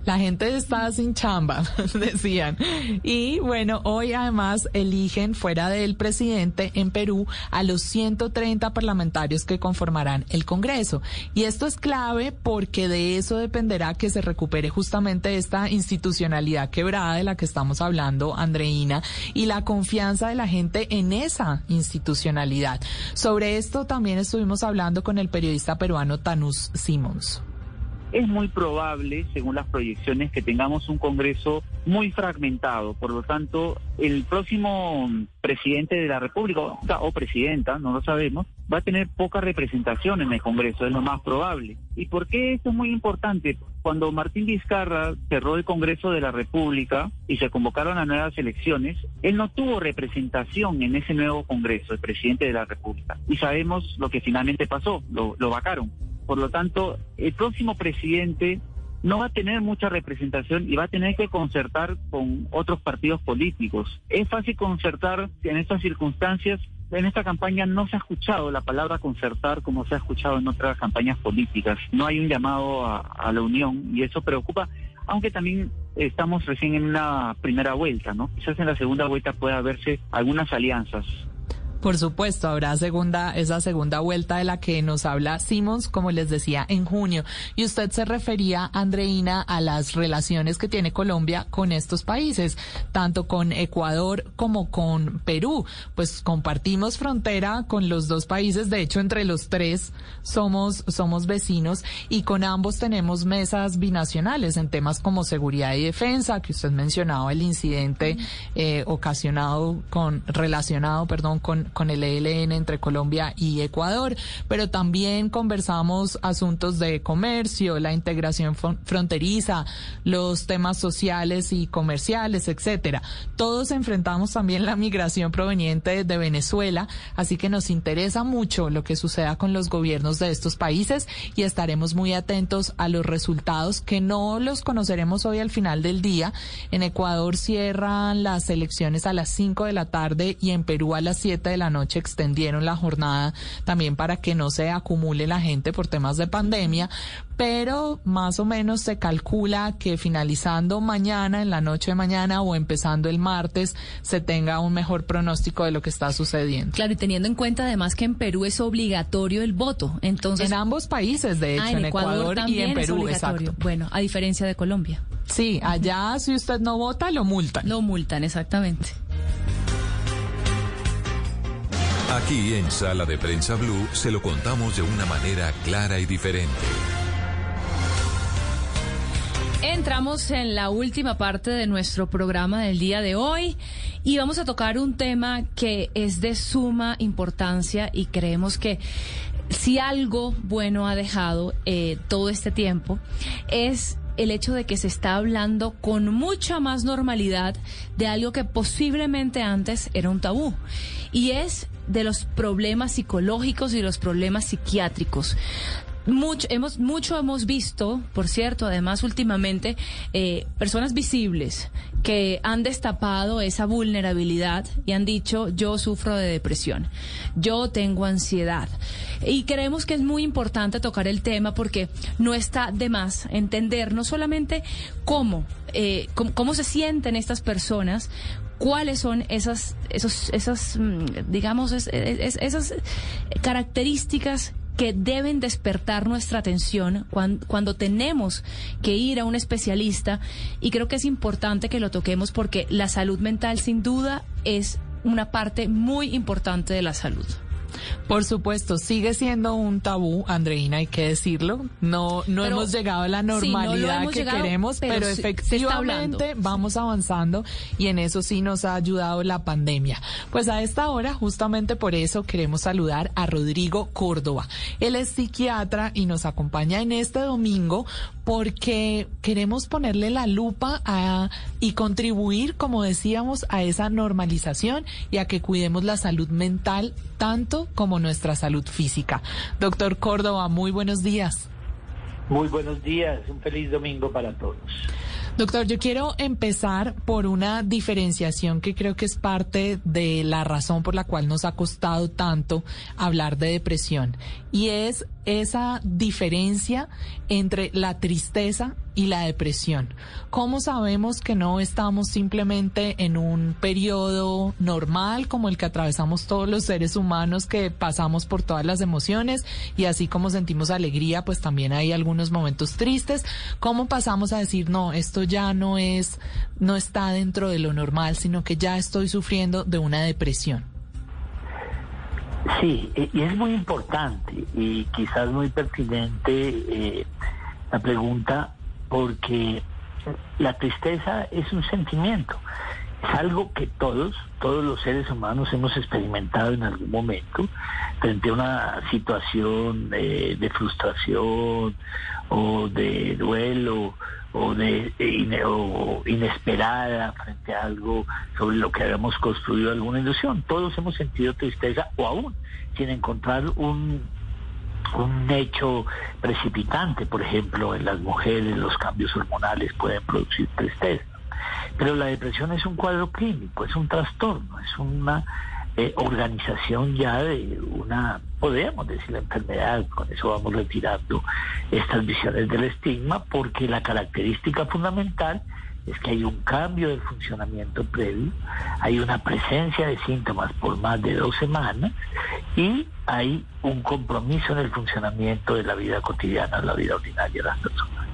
La gente está sin chamba, decían. Y bueno, hoy además eligen fuera del presidente en Perú a los 130 parlamentarios que conformarán el Congreso. Y esto es clave porque de eso dependerá que se recupere justamente esta institucionalidad quebrada de la que estamos hablando, Andreina, y la confianza de la gente en esa institucionalidad. Sobre esto también estuvimos hablando con el periodista peruano Tanús Simons es muy probable, según las proyecciones, que tengamos un Congreso muy fragmentado. Por lo tanto, el próximo presidente de la República o presidenta, no lo sabemos, va a tener poca representación en el Congreso, es lo más probable. ¿Y por qué esto es muy importante? Cuando Martín Vizcarra cerró el Congreso de la República y se convocaron a nuevas elecciones, él no tuvo representación en ese nuevo Congreso, el presidente de la República. Y sabemos lo que finalmente pasó, lo, lo vacaron. Por lo tanto, el próximo presidente no va a tener mucha representación y va a tener que concertar con otros partidos políticos. Es fácil concertar en estas circunstancias. En esta campaña no se ha escuchado la palabra concertar como se ha escuchado en otras campañas políticas. No hay un llamado a, la unión y eso preocupa, aunque también estamos recién en una primera vuelta, ¿no? Quizás en la segunda vuelta pueda verse algunas alianzas Por supuesto, habrá segunda, esa segunda vuelta de la que nos habla Simons, como les decía, en junio. Y usted se refería, Andreina, a las relaciones que tiene Colombia con estos países, tanto con Ecuador como con Perú. Pues compartimos frontera con los dos países, de hecho, entre los tres somos, somos vecinos y con ambos tenemos mesas binacionales en temas como seguridad y defensa, que usted mencionaba el incidente eh, ocasionado con, relacionado, perdón, con con el ELN entre Colombia y Ecuador, pero también conversamos asuntos de comercio, la integración fronteriza, los temas sociales y comerciales, etcétera. Todos enfrentamos también la migración proveniente de Venezuela, así que nos interesa mucho lo que suceda con los gobiernos de estos países y estaremos muy atentos a los resultados que no los conoceremos hoy al final del día. En Ecuador cierran las elecciones a las 5 de la tarde y en Perú a las 7 de la noche extendieron la jornada también para que no se acumule la gente por temas de pandemia, pero más o menos se calcula que finalizando mañana, en la noche de mañana o empezando el martes, se tenga un mejor pronóstico de lo que está sucediendo. Claro, y teniendo en cuenta además que en Perú es obligatorio el voto, entonces... En ambos países, de ah, hecho, en, Ecuador, y en Perú, exacto. Bueno, a diferencia de Colombia. Sí, allá si usted no vota, lo multan. Lo multan, exactamente. Aquí en Sala de Prensa Blue se lo contamos de una manera clara y diferente. Entramos en la última parte de nuestro programa del día de hoy y vamos a tocar un tema que es de suma importancia y creemos que si algo bueno ha dejado eh, todo este tiempo es el hecho de que se está hablando con mucha más normalidad de algo que posiblemente antes era un tabú y es de los problemas psicológicos y los problemas psiquiátricos. Mucho hemos, mucho hemos visto, por cierto, además últimamente, eh, personas visibles que han destapado esa vulnerabilidad y han dicho, yo sufro de depresión, yo tengo ansiedad. Y creemos que es muy importante tocar el tema porque no está de más entender no solamente cómo, eh, cómo, se sienten estas personas, cuáles son esas, esos, esas, mm, digamos, esas características que deben despertar nuestra atención cuando, cuando, tenemos que ir a un especialista y creo que es importante que lo toquemos porque la salud mental sin duda es una parte muy importante de la salud. Por supuesto, sigue siendo un tabú, Andreina, hay que decirlo. No, no hemos llegado a la normalidad que queremos, pero, efectivamente vamos avanzando y en eso sí nos ha ayudado la pandemia. Pues a esta hora, justamente por eso queremos saludar a Rodrigo Córdoba. Él es psiquiatra y nos acompaña en este domingo porque queremos ponerle la lupa a, y contribuir, como decíamos, a esa normalización y a que cuidemos la salud mental tanto como nuestra salud física. Doctor Córdoba, muy buenos días. Muy buenos días, un feliz domingo para todos. Doctor, yo quiero empezar por una diferenciación que creo que es parte de la razón por la cual nos ha costado tanto hablar de depresión y es esa diferencia entre la tristeza y la depresión. ¿Cómo sabemos que no estamos simplemente en un periodo normal como el que atravesamos todos los seres humanos que pasamos por todas las emociones y así como sentimos alegría, pues también hay algunos momentos tristes? ¿Cómo pasamos a decir, no, esto ya no es, no está dentro de lo normal, sino que ya estoy sufriendo de una depresión? Sí, y es muy importante y quizás muy pertinente eh, la pregunta porque la tristeza es un sentimiento, es algo que todos, todos los seres humanos hemos experimentado en algún momento frente a una situación eh, de frustración o de duelo o de inesperada frente a algo sobre lo que habíamos construido alguna ilusión. Todos hemos sentido tristeza o aún sin encontrar un, un hecho precipitante, por ejemplo, en las mujeres los cambios hormonales pueden producir tristeza. Pero la depresión es un cuadro clínico, es un trastorno, es una organización ya de una, podríamos decir, la enfermedad, con eso vamos retirando estas visiones del estigma, porque la característica fundamental es que hay un cambio del funcionamiento previo, hay una presencia de síntomas por más de dos semanas y hay un compromiso en el funcionamiento de la vida cotidiana, la vida ordinaria de las personas.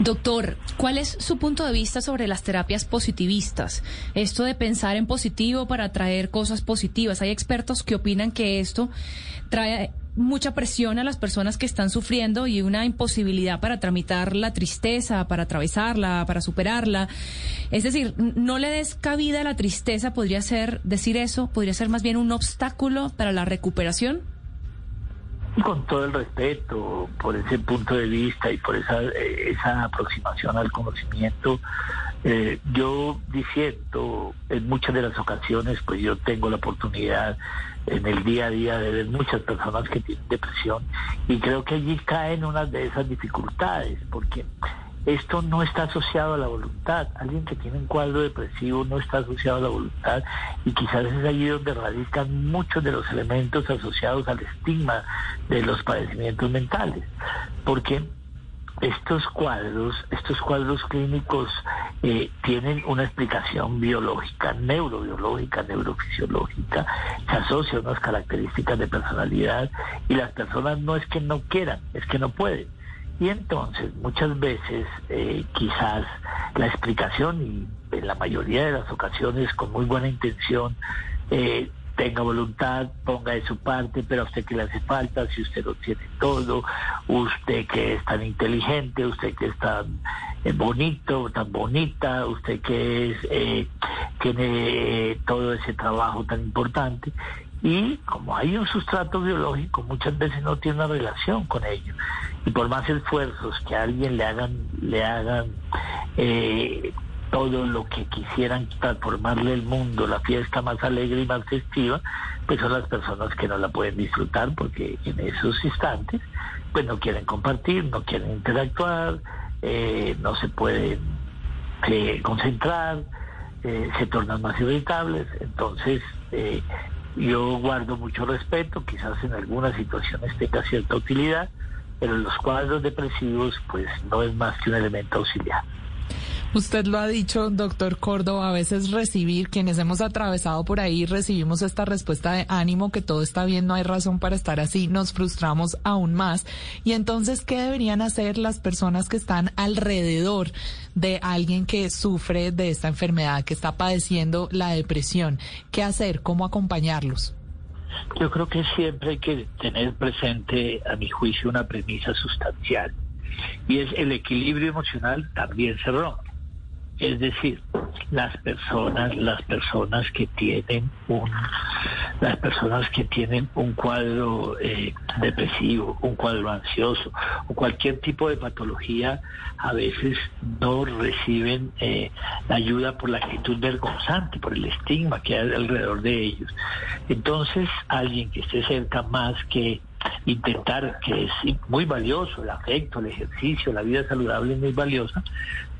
Doctor, ¿cuál es su punto de vista sobre las terapias positivistas? Esto de pensar en positivo para traer cosas positivas. Hay expertos que opinan que esto trae mucha presión a las personas que están sufriendo y una imposibilidad para tramitar la tristeza, para atravesarla, para superarla. Es decir, no le des cabida a la tristeza, podría ser decir eso, podría ser más bien un obstáculo para la recuperación con todo el respeto por ese punto de vista y por esa, eh, esa aproximación al conocimiento, eh, yo diciendo en muchas de las ocasiones, pues yo tengo la oportunidad en el día a día de ver muchas personas que tienen depresión y creo que allí caen unas de esas dificultades, porque esto no está asociado a la voluntad. Alguien que tiene un cuadro depresivo no está asociado a la voluntad y quizás es allí donde radican muchos de los elementos asociados al estigma de los padecimientos mentales. Porque estos cuadros, estos cuadros clínicos eh, tienen una explicación biológica, neurobiológica, neurofisiológica, se asocia a unas características de personalidad y las personas no es que no quieran, es que no pueden. Y entonces muchas veces eh, quizás la explicación, y en la mayoría de las ocasiones con muy buena intención, eh, tenga voluntad, ponga de su parte, pero a usted que le hace falta, si usted lo tiene todo, usted que es tan inteligente, usted que es tan eh, bonito, tan bonita, usted que es tiene todo ese trabajo tan importante y como hay un sustrato biológico, muchas veces no tiene una relación con ello. Y por más esfuerzos que a alguien le hagan, le hagan eh, todo lo que quisieran transformarle el mundo, la fiesta más alegre y más festiva, pues son las personas que no la pueden disfrutar porque en esos instantes pues no quieren compartir, no quieren interactuar, eh, no se pueden eh, concentrar, se tornan más irritables, entonces yo guardo mucho respeto, quizás en algunas situaciones tenga cierta utilidad, pero en los cuadros depresivos pues no es más que un elemento auxiliar. Usted lo ha dicho, doctor Córdoba, a veces recibir, quienes hemos atravesado por ahí, recibimos esta respuesta de ánimo que todo está bien, no hay razón para estar así, nos frustramos aún más. Y entonces, ¿qué deberían hacer las personas que están alrededor de alguien que sufre de esta enfermedad, que está padeciendo la depresión? ¿Qué hacer? ¿Cómo acompañarlos? Yo creo que siempre hay que tener presente, a mi juicio, una premisa sustancial y es el equilibrio emocional también se rompe. Es decir, las personas, las personas que tienen un, las personas que tienen un cuadro eh, depresivo, un cuadro ansioso o cualquier tipo de patología, a veces no reciben eh, la ayuda por la actitud vergonzante, por el estigma que hay alrededor de ellos. Entonces, alguien que esté cerca más que intentar, que es muy valioso, el afecto, el ejercicio, la vida saludable es muy valiosa,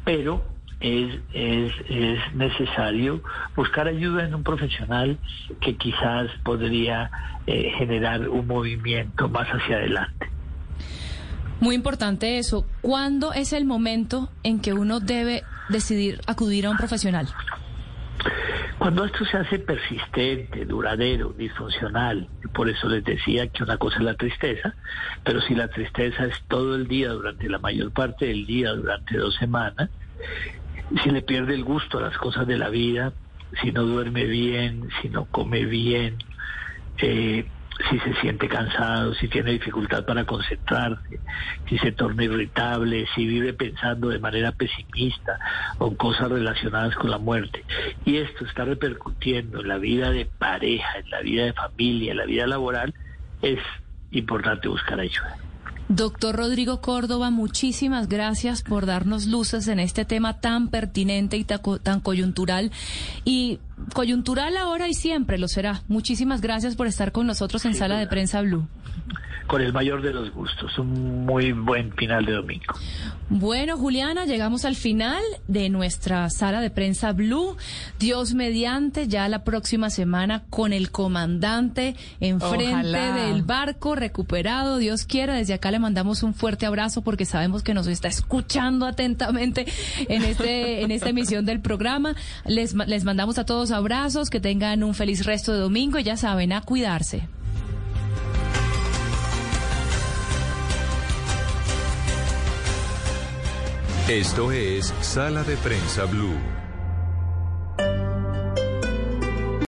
pero es, es, es, necesario buscar ayuda en un profesional que quizás podría eh, generar un movimiento más hacia adelante. Muy importante eso. ¿Cuándo es el momento en que uno debe decidir acudir a un profesional? Cuando esto se hace persistente, duradero, disfuncional, por eso les decía que una cosa es la tristeza, pero si la tristeza es todo el día, durante la mayor parte del día, durante dos semanas, si le pierde el gusto a las cosas de la vida, si no duerme bien, si no come bien, eh, si se siente cansado, si tiene dificultad para concentrarse, si se torna irritable, si vive pensando de manera pesimista o cosas relacionadas con la muerte. Y esto está repercutiendo en la vida de pareja, en la vida de familia, en la vida laboral, es importante buscar ayuda. Doctor Rodrigo Córdoba, muchísimas gracias por darnos luces en este tema tan pertinente y tan coyuntural. Y coyuntural ahora y siempre lo será. Muchísimas gracias por estar con nosotros en Sala de Prensa Blue. con el mayor de los gustos. Un muy buen final de domingo. Bueno, Juliana, llegamos al final de nuestra sala de prensa Blue. Dios mediante, ya la próxima semana con el comandante enfrente del barco recuperado. Dios quiera, desde acá le mandamos un fuerte abrazo porque sabemos que nos está escuchando atentamente en este en esta emisión del programa. Les, les mandamos a todos abrazos, que tengan un feliz resto de domingo y ya saben, a cuidarse. Esto es Sala de Prensa Blue.